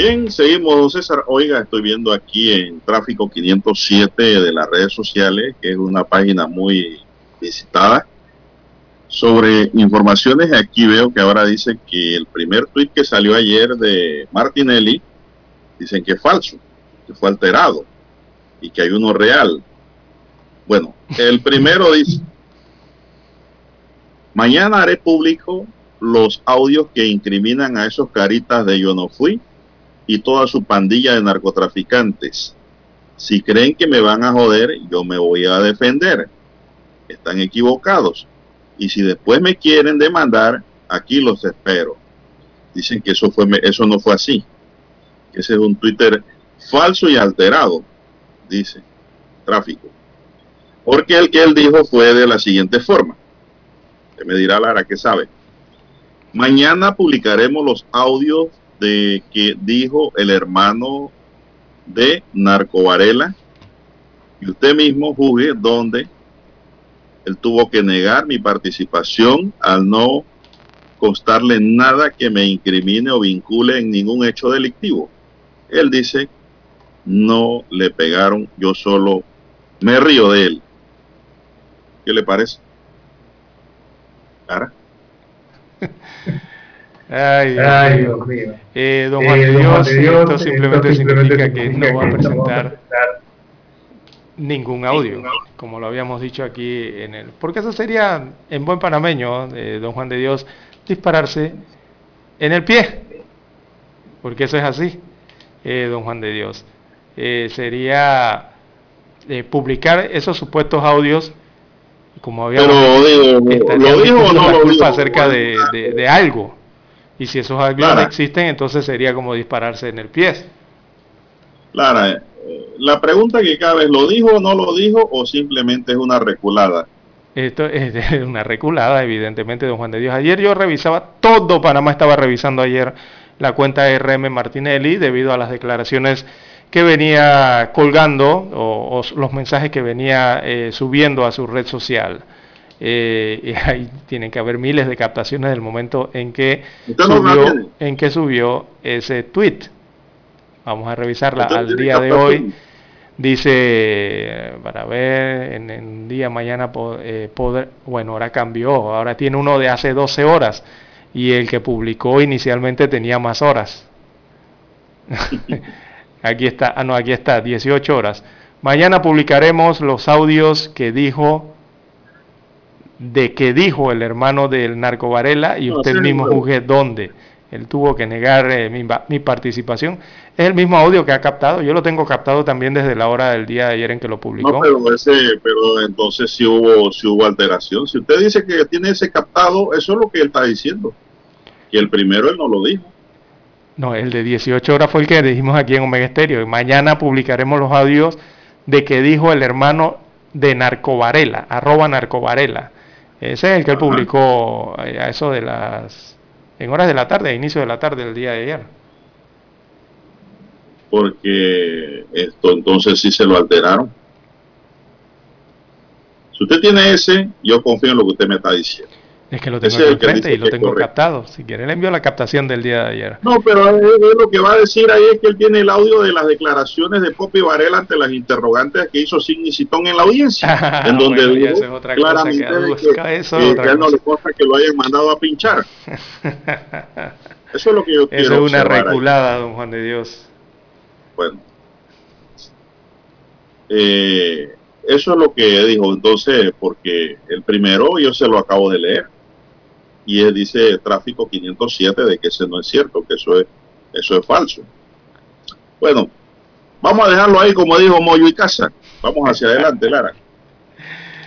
Bien, seguimos, don César. Oiga, estoy viendo aquí en Tráfico 507 de las redes sociales, que es una página muy visitada, sobre informaciones. Aquí veo que ahora dicen que el primer tuit que salió ayer de Martinelli, dicen que es falso, que fue alterado y que hay uno real. Bueno, el primero dice, mañana haré público los audios que incriminan a esos caritas de yo no fui y toda su pandilla de narcotraficantes. Si creen que me van a joder, yo me voy a defender. Están equivocados. Y si después me quieren demandar, aquí los espero. Dicen que eso, fue, eso no fue así. Ese es un Twitter falso y alterado, dice tráfico. Porque el que él dijo fue de la siguiente forma. Que me dirá Lara que sabe. Mañana publicaremos los audios de que dijo el hermano de Narco Varela y usted mismo juzgue donde él tuvo que negar mi participación al no constarle nada que me incrimine o vincule en ningún hecho delictivo. Él dice, no le pegaron, yo solo me río de él. ¿Qué le parece? ¿Cara? Ay, Dios, mío. Eh, don Juan, de, Dios, esto simplemente significa que no va a presentar ningún audio, como lo habíamos dicho aquí en el... Porque eso sería, en buen panameño, eh, don Juan de Dios, dispararse en el pie. Porque eso es así, eh, don Juan de Dios. sería publicar esos supuestos audios como habíamos Pero, lo dijo o no lo dijo acerca de, de, de algo y si esos aviones existen, entonces sería como dispararse en el pie. Clara, eh, la pregunta que cabe es, ¿lo dijo o no lo dijo o simplemente es una reculada? Esto es una reculada, evidentemente, don Juan de Dios. Ayer yo revisaba, todo Panamá estaba revisando ayer la cuenta de RM Martinelli debido a las declaraciones que venía colgando o, o los mensajes que venía eh, subiendo a su red social. Eh, y ahí tienen que haber miles de captaciones del momento en que subió, en que subió ese tweet. Vamos a revisarla al día de hoy. Dice, para ver, en el día mañana, eh, poder, bueno, ahora cambió, ahora tiene uno de hace 12 horas y el que publicó inicialmente tenía más horas. aquí está, ah no, aquí está, 18 horas. Mañana publicaremos los audios que dijo, de que dijo el hermano del narco Varela y usted mismo juzgue dónde. Él tuvo que negar eh, mi, mi, participación. Es el mismo audio que ha captado. Yo lo tengo captado también desde la hora del día de ayer en que lo publicó. No, pero, ese, pero entonces sí hubo, sí hubo alteración. Si usted dice que tiene ese captado, eso es lo que él está diciendo. Y el primero él no lo dijo. No, el de 18 horas fue el que dijimos aquí en Omega Estéreo. Mañana publicaremos los audios de que dijo el hermano de Narcovarela, arroba Narcovarela. Ese es el que él publicó eh, a eso de las en horas de la tarde, a inicio de la tarde del día de ayer. Porque esto entonces sí se lo alteraron. Si usted tiene ese, yo confío en lo que usted me está diciendo. Es que lo tengo ese frente y lo tengo captado. Si quiere le envío la captación del día de ayer. No, pero lo que va a decir ahí es que él tiene el audio de las declaraciones de Popi Varela ante las interrogantes que hizo Sidney Citón en la audiencia. en donde bueno, es otra claramente que, que, eso que, que a él no le consta que lo hayan mandado a pinchar. eso es lo que yo quiero Eso es una reculada, ahí. don Juan de Dios. Bueno. Eh, eso es lo que dijo entonces, porque el primero yo se lo acabo de leer y él dice tráfico 507 de que ese no es cierto, que eso es, eso es falso. Bueno, vamos a dejarlo ahí como dijo Moyo y Casa. Vamos hacia adelante, Lara.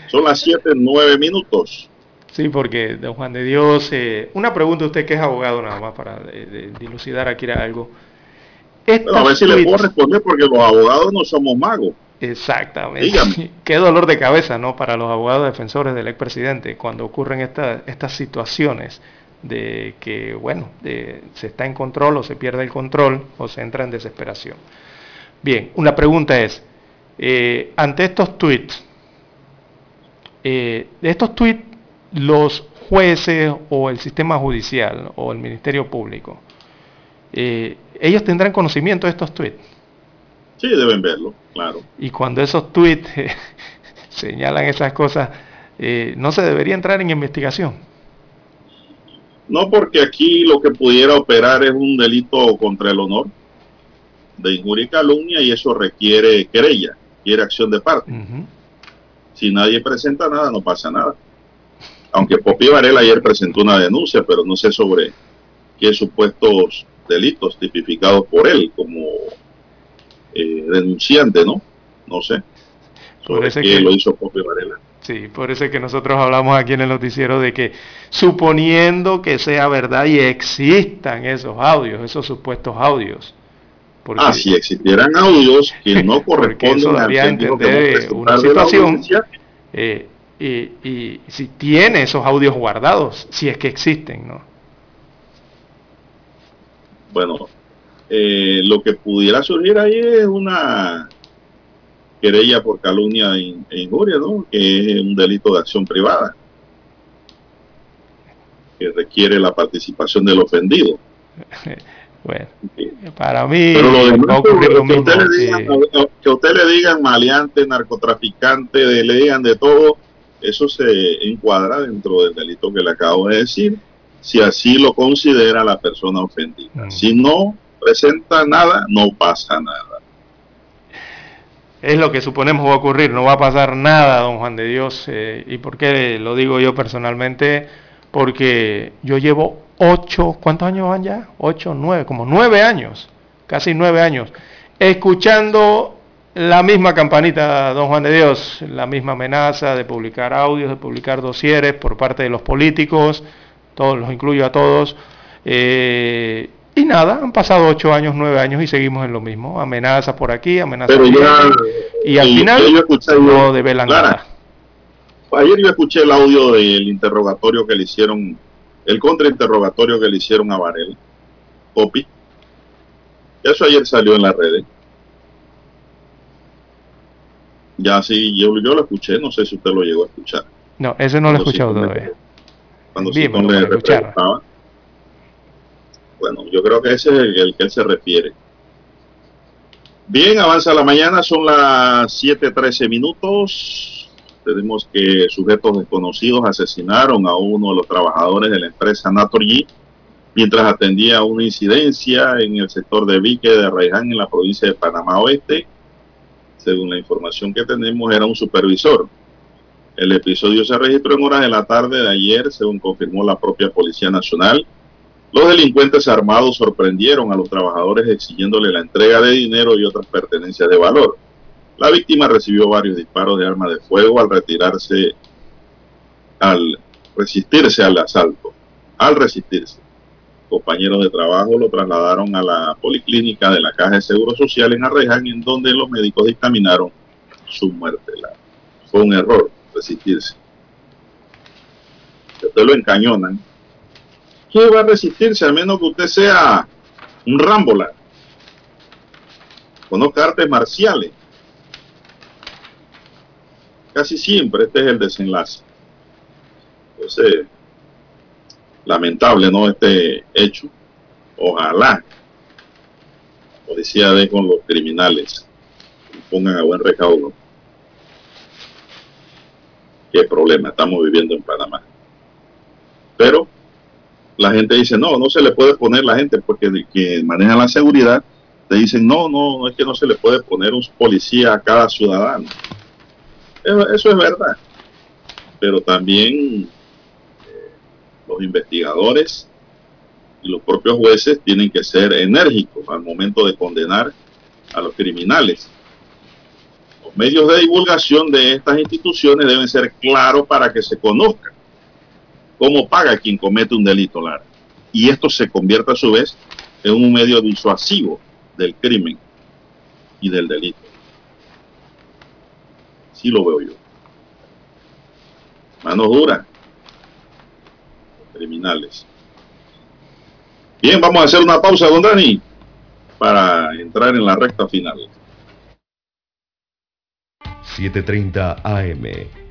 Son las 7, 9 minutos. Sí, porque, don Juan de Dios, eh, una pregunta usted que es abogado nada más para dilucidar aquí algo. Bueno, a ver si le puedo responder porque los abogados no somos magos. Exactamente. Dígame. Qué dolor de cabeza, ¿no? Para los abogados defensores del expresidente cuando ocurren esta, estas situaciones de que, bueno, de, se está en control o se pierde el control o se entra en desesperación. Bien, una pregunta es, eh, ante estos tweets, eh, de estos tweets, los jueces o el sistema judicial o el Ministerio Público, eh, ellos tendrán conocimiento de estos tweets. Sí, deben verlo, claro. Y cuando esos tweets eh, señalan esas cosas, eh, ¿no se debería entrar en investigación? No, porque aquí lo que pudiera operar es un delito contra el honor de injuria y calumnia y eso requiere querella, requiere acción de parte. Uh -huh. Si nadie presenta nada, no pasa nada. Aunque Popi Varela ayer presentó una denuncia, pero no sé sobre qué supuestos delitos tipificados por él, como eh, denunciante, ¿no? No sé. Sobre qué que lo hizo Pope Varela. Sí, por eso es que nosotros hablamos aquí en el noticiero de que suponiendo que sea verdad y existan esos audios, esos supuestos audios. Porque, ah, si existieran audios que no corresponden al entender una situación eh, y, y, si tiene esos audios guardados, si es que existen, ¿no? Bueno, eh, lo que pudiera surgir ahí es una querella por calumnia e injuria, ¿no? Que es un delito de acción privada, que requiere la participación del ofendido. Bueno, para mí Pero lo demás, ocurrir lo mismo. Usted digan. Que usted le digan maleante, narcotraficante, de, le digan de todo, eso se encuadra dentro del delito que le acabo de decir, si así lo considera la persona ofendida. Mm. Si no, presenta nada, no pasa nada. Es lo que suponemos va a ocurrir, no va a pasar nada, don Juan de Dios. Eh, ¿Y por qué lo digo yo personalmente? Porque yo llevo ocho, ¿cuántos años van ya? Ocho, nueve, como nueve años, casi nueve años, escuchando la misma campanita, don Juan de Dios, la misma amenaza de publicar audios, de publicar dosieres por parte de los políticos, todos los incluyo a todos. Eh, y nada, han pasado ocho años, nueve años y seguimos en lo mismo. Amenaza por aquí, amenaza por allá. Y al final yo escuché, no develan Clara, nada. Ayer yo escuché el audio del interrogatorio que le hicieron, el contrainterrogatorio que le hicieron a Varela, Popi. Eso ayer salió en las redes. Ya sí, yo, yo lo escuché, no sé si usted lo llegó a escuchar. No, ese no lo he escuchado todavía. Cuando Dime, Sitton no, le, para le escuchar. preguntaba. Bueno, yo creo que ese es el, que él se refiere. Bien, avanza la mañana, son las 7:13 minutos. Tenemos que sujetos desconocidos asesinaron a uno de los trabajadores de la empresa Naturgy mientras atendía una incidencia en el sector de Vique de Arraiján en la provincia de Panamá Oeste. Según la información que tenemos, era un supervisor. El episodio se registró en horas de la tarde de ayer, según confirmó la propia Policía Nacional. Los delincuentes armados sorprendieron a los trabajadores exigiéndole la entrega de dinero y otras pertenencias de valor. La víctima recibió varios disparos de arma de fuego al retirarse, al resistirse al asalto. Al resistirse, compañeros de trabajo lo trasladaron a la policlínica de la Caja de Seguro Social en Arreján, en donde los médicos dictaminaron su muerte. Fue un error resistirse. Si usted lo encañonan, ¿qué va a resistirse? A menos que usted sea un Rambola. Conozca artes marciales. Casi siempre este es el desenlace. Entonces, lamentable, ¿no? Este hecho. Ojalá la policía dé con los criminales y pongan a buen recaudo. Qué problema estamos viviendo en Panamá. Pero la gente dice, no, no se le puede poner la gente porque que maneja la seguridad, te dicen, no, no, no es que no se le puede poner un policía a cada ciudadano. Eso, es verdad. Pero también eh, los investigadores y los propios jueces tienen que ser enérgicos al momento de condenar a los criminales. Los medios de divulgación de estas instituciones deben ser claros para que se conozca cómo paga quien comete un delito, Lara. Y esto se convierta a su vez en un medio disuasivo del crimen y del delito. Sí lo veo yo. Manos duras. Criminales. Bien, vamos a hacer una pausa, don Dani, para entrar en la recta final. 7.30 AM.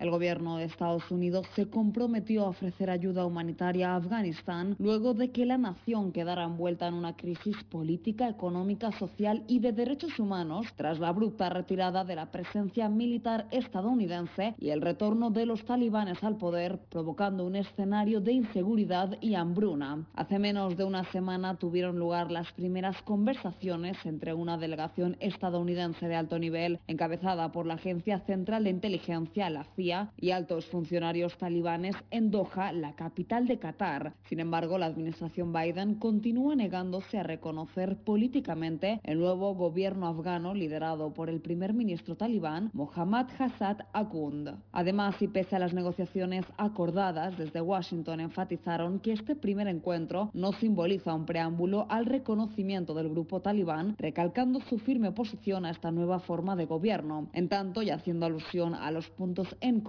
El gobierno de Estados Unidos se comprometió a ofrecer ayuda humanitaria a Afganistán luego de que la nación quedara envuelta en una crisis política, económica, social y de derechos humanos tras la abrupta retirada de la presencia militar estadounidense y el retorno de los talibanes al poder, provocando un escenario de inseguridad y hambruna. Hace menos de una semana tuvieron lugar las primeras conversaciones entre una delegación estadounidense de alto nivel encabezada por la Agencia Central de Inteligencia, la CIA, y altos funcionarios talibanes en Doha, la capital de Qatar. Sin embargo, la administración Biden continúa negándose a reconocer políticamente el nuevo gobierno afgano liderado por el primer ministro talibán Mohammad Hassad Akund. Además, y pese a las negociaciones acordadas, desde Washington enfatizaron que este primer encuentro no simboliza un preámbulo al reconocimiento del grupo talibán, recalcando su firme oposición a esta nueva forma de gobierno. En tanto, y haciendo alusión a los puntos en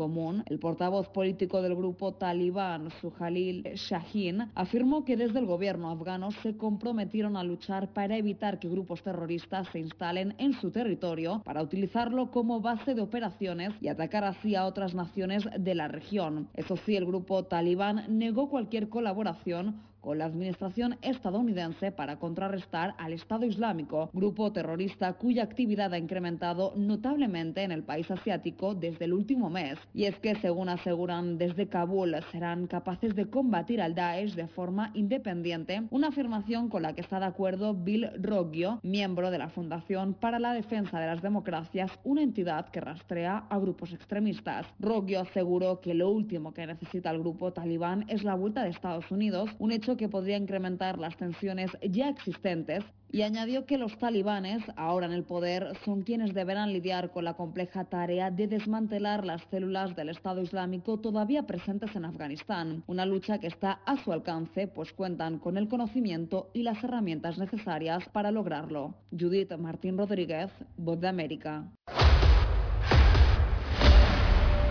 el portavoz político del grupo talibán, Suhalil Shahin, afirmó que desde el gobierno afgano se comprometieron a luchar para evitar que grupos terroristas se instalen en su territorio, para utilizarlo como base de operaciones y atacar así a otras naciones de la región. Eso sí, el grupo talibán negó cualquier colaboración con la administración estadounidense para contrarrestar al Estado Islámico, grupo terrorista cuya actividad ha incrementado notablemente en el país asiático desde el último mes. Y es que, según aseguran desde Kabul, serán capaces de combatir al Daesh de forma independiente, una afirmación con la que está de acuerdo Bill Roggio, miembro de la Fundación para la Defensa de las Democracias, una entidad que rastrea a grupos extremistas. Roggio aseguró que lo último que necesita el grupo talibán es la vuelta de Estados Unidos, un hecho que podría incrementar las tensiones ya existentes y añadió que los talibanes, ahora en el poder, son quienes deberán lidiar con la compleja tarea de desmantelar las células del Estado Islámico todavía presentes en Afganistán, una lucha que está a su alcance, pues cuentan con el conocimiento y las herramientas necesarias para lograrlo. Judith Martín Rodríguez, Voz de América.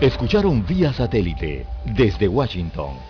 Escucharon vía satélite desde Washington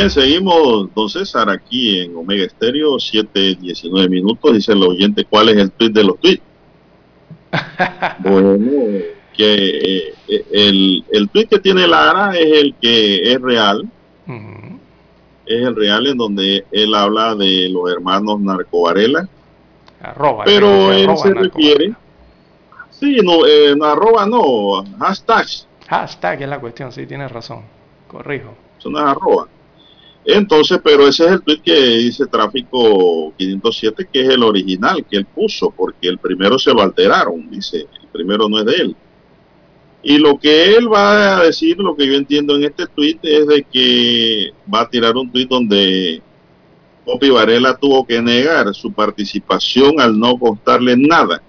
Bien, seguimos, don César, aquí en Omega Estéreo, 7.19 minutos. Dice el oyente, ¿cuál es el tweet de los tweets? bueno, que eh, el, el tweet que tiene Lara es el que es real. Es el real en donde él habla de los hermanos Narcovarela. Arroba, pero él se refiere... Sí, no, eh, no, arroba no, hashtag. Hashtag es la cuestión, sí, tienes razón. Corrijo. Eso no es arroba. Entonces, pero ese es el tweet que dice tráfico 507, que es el original que él puso, porque el primero se lo alteraron, dice, el primero no es de él. Y lo que él va a decir, lo que yo entiendo en este tweet, es de que va a tirar un tweet donde Popi Varela tuvo que negar su participación al no costarle nada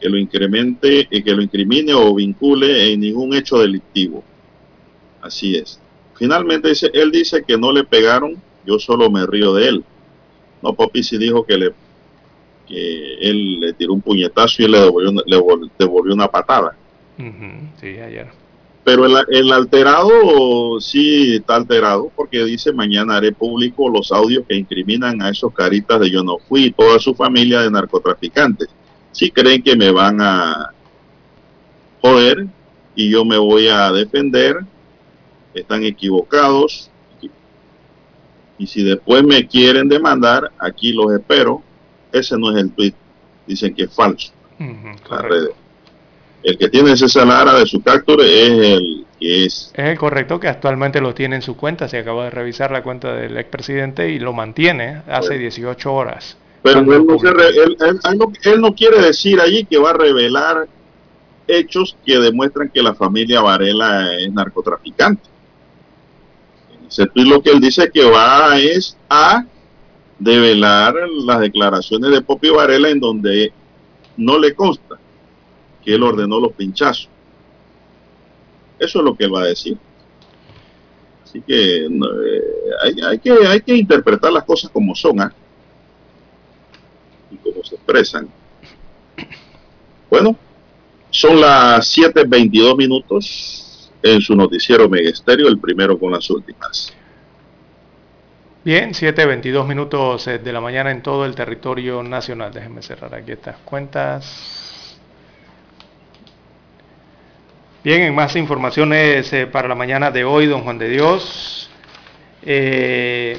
que lo incremente, eh, que lo incrimine o vincule en ningún hecho delictivo. Así es. Finalmente dice, él dice que no le pegaron, yo solo me río de él. No, Popi sí dijo que le que él le tiró un puñetazo y le devolvió, una- le vol- devolvió una patada. Sí, ayer. Pero el, el alterado sí está alterado porque dice mañana haré público los audios que incriminan a esos caritas de yo no fui y toda su familia de narcotraficantes. Si creen que me van a joder y yo me voy a defender, están equivocados. Y si después me quieren demandar, aquí los espero. Ese no es el tweet. Dicen que es falso. las redes. El que tiene ese Lara de su capture es el que es. Es el correcto que actualmente lo tiene en su cuenta. Se acaba de revisar la cuenta del expresidente y lo mantiene hace 18 horas. Pero él no, se re- él- él- él no- él no quiere decir allí que va a revelar hechos que demuestran que la familia Varela es narcotraficante. Ese tuit lo que él dice que va es a develar las declaraciones de Popi Varela en donde no le consta que él ordenó los pinchazos. Eso es lo que él va a decir. Así que eh, hay, que interpretar las cosas como son ¿ah? y como se expresan. Bueno, son las 7.22 minutos en su noticiero Megesterio, el primero con las últimas. Bien, 7.22 minutos eh, de la mañana en todo el territorio nacional. Déjenme cerrar aquí estas cuentas. Bien, en más informaciones eh, para la mañana de hoy, don Juan de Dios. Eh,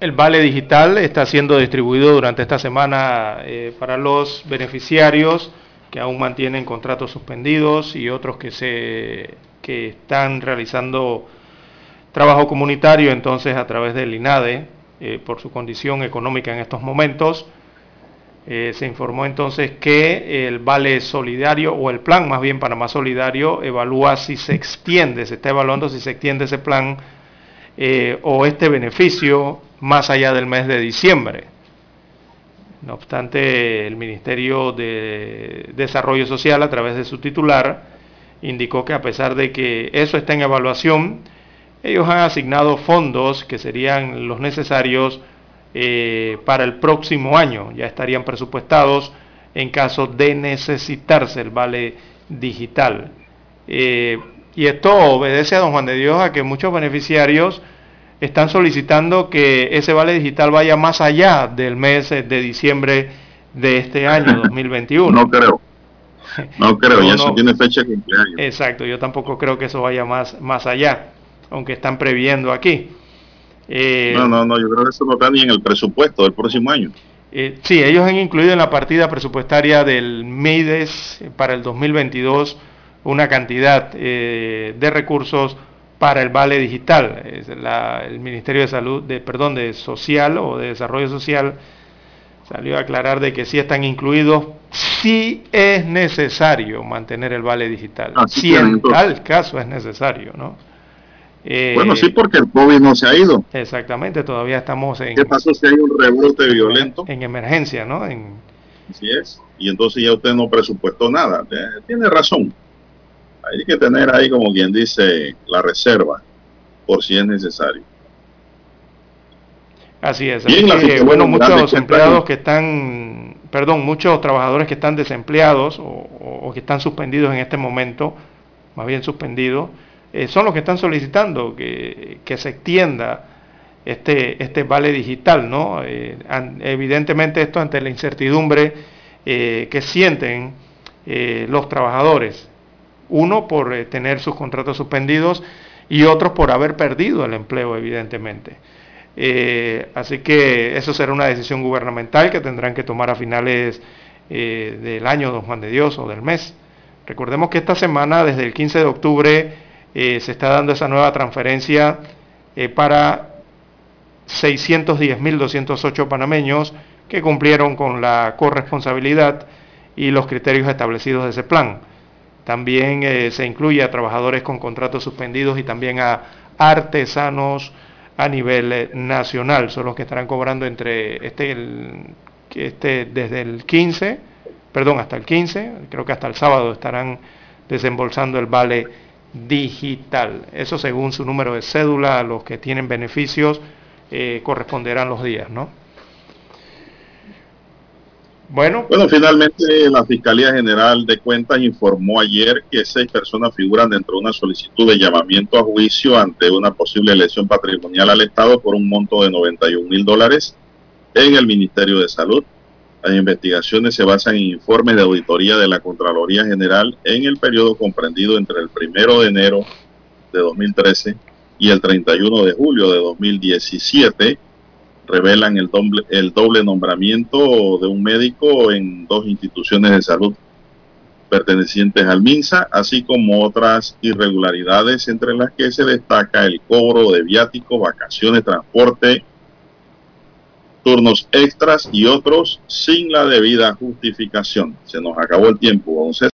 el vale digital está siendo distribuido durante esta semana eh, para los beneficiarios que aún mantienen contratos suspendidos y otros que se, que están realizando trabajo comunitario entonces a través del INADE eh, por su condición económica en estos momentos. Eh, se informó entonces que el vale solidario o el plan más bien Panamá Solidario evalúa si se extiende, se está evaluando si se extiende ese plan eh, o este beneficio más allá del mes de diciembre. No obstante, el Ministerio de Desarrollo Social, a través de su titular, indicó que a pesar de que eso está en evaluación, ellos han asignado fondos que serían los necesarios eh, para el próximo año. Ya estarían presupuestados en caso de necesitarse el vale digital. Eh, y esto obedece a don Juan de Dios a que muchos beneficiarios están solicitando que ese vale digital vaya más allá del mes de diciembre de este año 2021. No creo. No creo, y eso tiene fecha de cumpleaños. Exacto, yo tampoco creo que eso vaya más, más allá, aunque están previendo aquí. Eh, no, no, no, yo creo que eso no está ni en el presupuesto del próximo año. Eh, sí, ellos han incluido en la partida presupuestaria del MIDES para el 2022 una cantidad eh, de recursos para el vale digital. el Ministerio de Salud, de, perdón, de Social o de Desarrollo Social salió a aclarar de que sí están incluidos si es necesario mantener el vale digital. si en tal caso es necesario, ¿no? Eh, bueno, sí, porque el COVID no se ha ido. Exactamente, todavía estamos en... ¿Qué pasó si hay un rebrote violento? En emergencia, ¿no? En... Así es. Y entonces ya usted no presupuestó nada. Tiene razón. Hay que tener ahí, como quien dice, la reserva, por si es necesario. Así es. bueno, muchos empleados que están, perdón, muchos trabajadores que están desempleados o, que están suspendidos en este momento, más bien suspendidos, eh, son los que están solicitando que, se extienda este, este vale digital, ¿no? Eh, evidentemente esto ante la incertidumbre eh, que sienten los trabajadores uno por eh, tener sus contratos suspendidos y otros por haber perdido el empleo, evidentemente. Eh, así que eso será una decisión gubernamental que tendrán que tomar a finales eh, del año, don Juan de Dios, o del mes. Recordemos que esta semana, desde el 15 de octubre, se está dando esa nueva transferencia para 610.208 panameños que cumplieron con la corresponsabilidad y los criterios establecidos de ese plan. También eh, se incluye a trabajadores con contratos suspendidos y también a artesanos a nivel eh, nacional. Son los que estarán cobrando entre este, este desde el 15, perdón, hasta el 15, creo que hasta el sábado estarán desembolsando el vale digital. Eso según su número de cédula, los que tienen beneficios eh, corresponderán los días, ¿no? Bueno. Bueno, finalmente la Fiscalía General de Cuentas informó ayer que seis personas figuran dentro de una solicitud de llamamiento a juicio ante una posible lesión patrimonial al Estado por un monto de 91 mil dólares en el Ministerio de Salud. Las investigaciones se basan en informes de auditoría de la Contraloría General en el periodo comprendido entre el primero de enero de 2013 y el 31 de julio de 2017 revelan el doble, el doble nombramiento de un médico en dos instituciones de salud pertenecientes al MINSA, así como otras irregularidades entre las que se destaca el cobro de viáticos, vacaciones, transporte, turnos extras y otros sin la debida justificación. Se nos acabó el tiempo,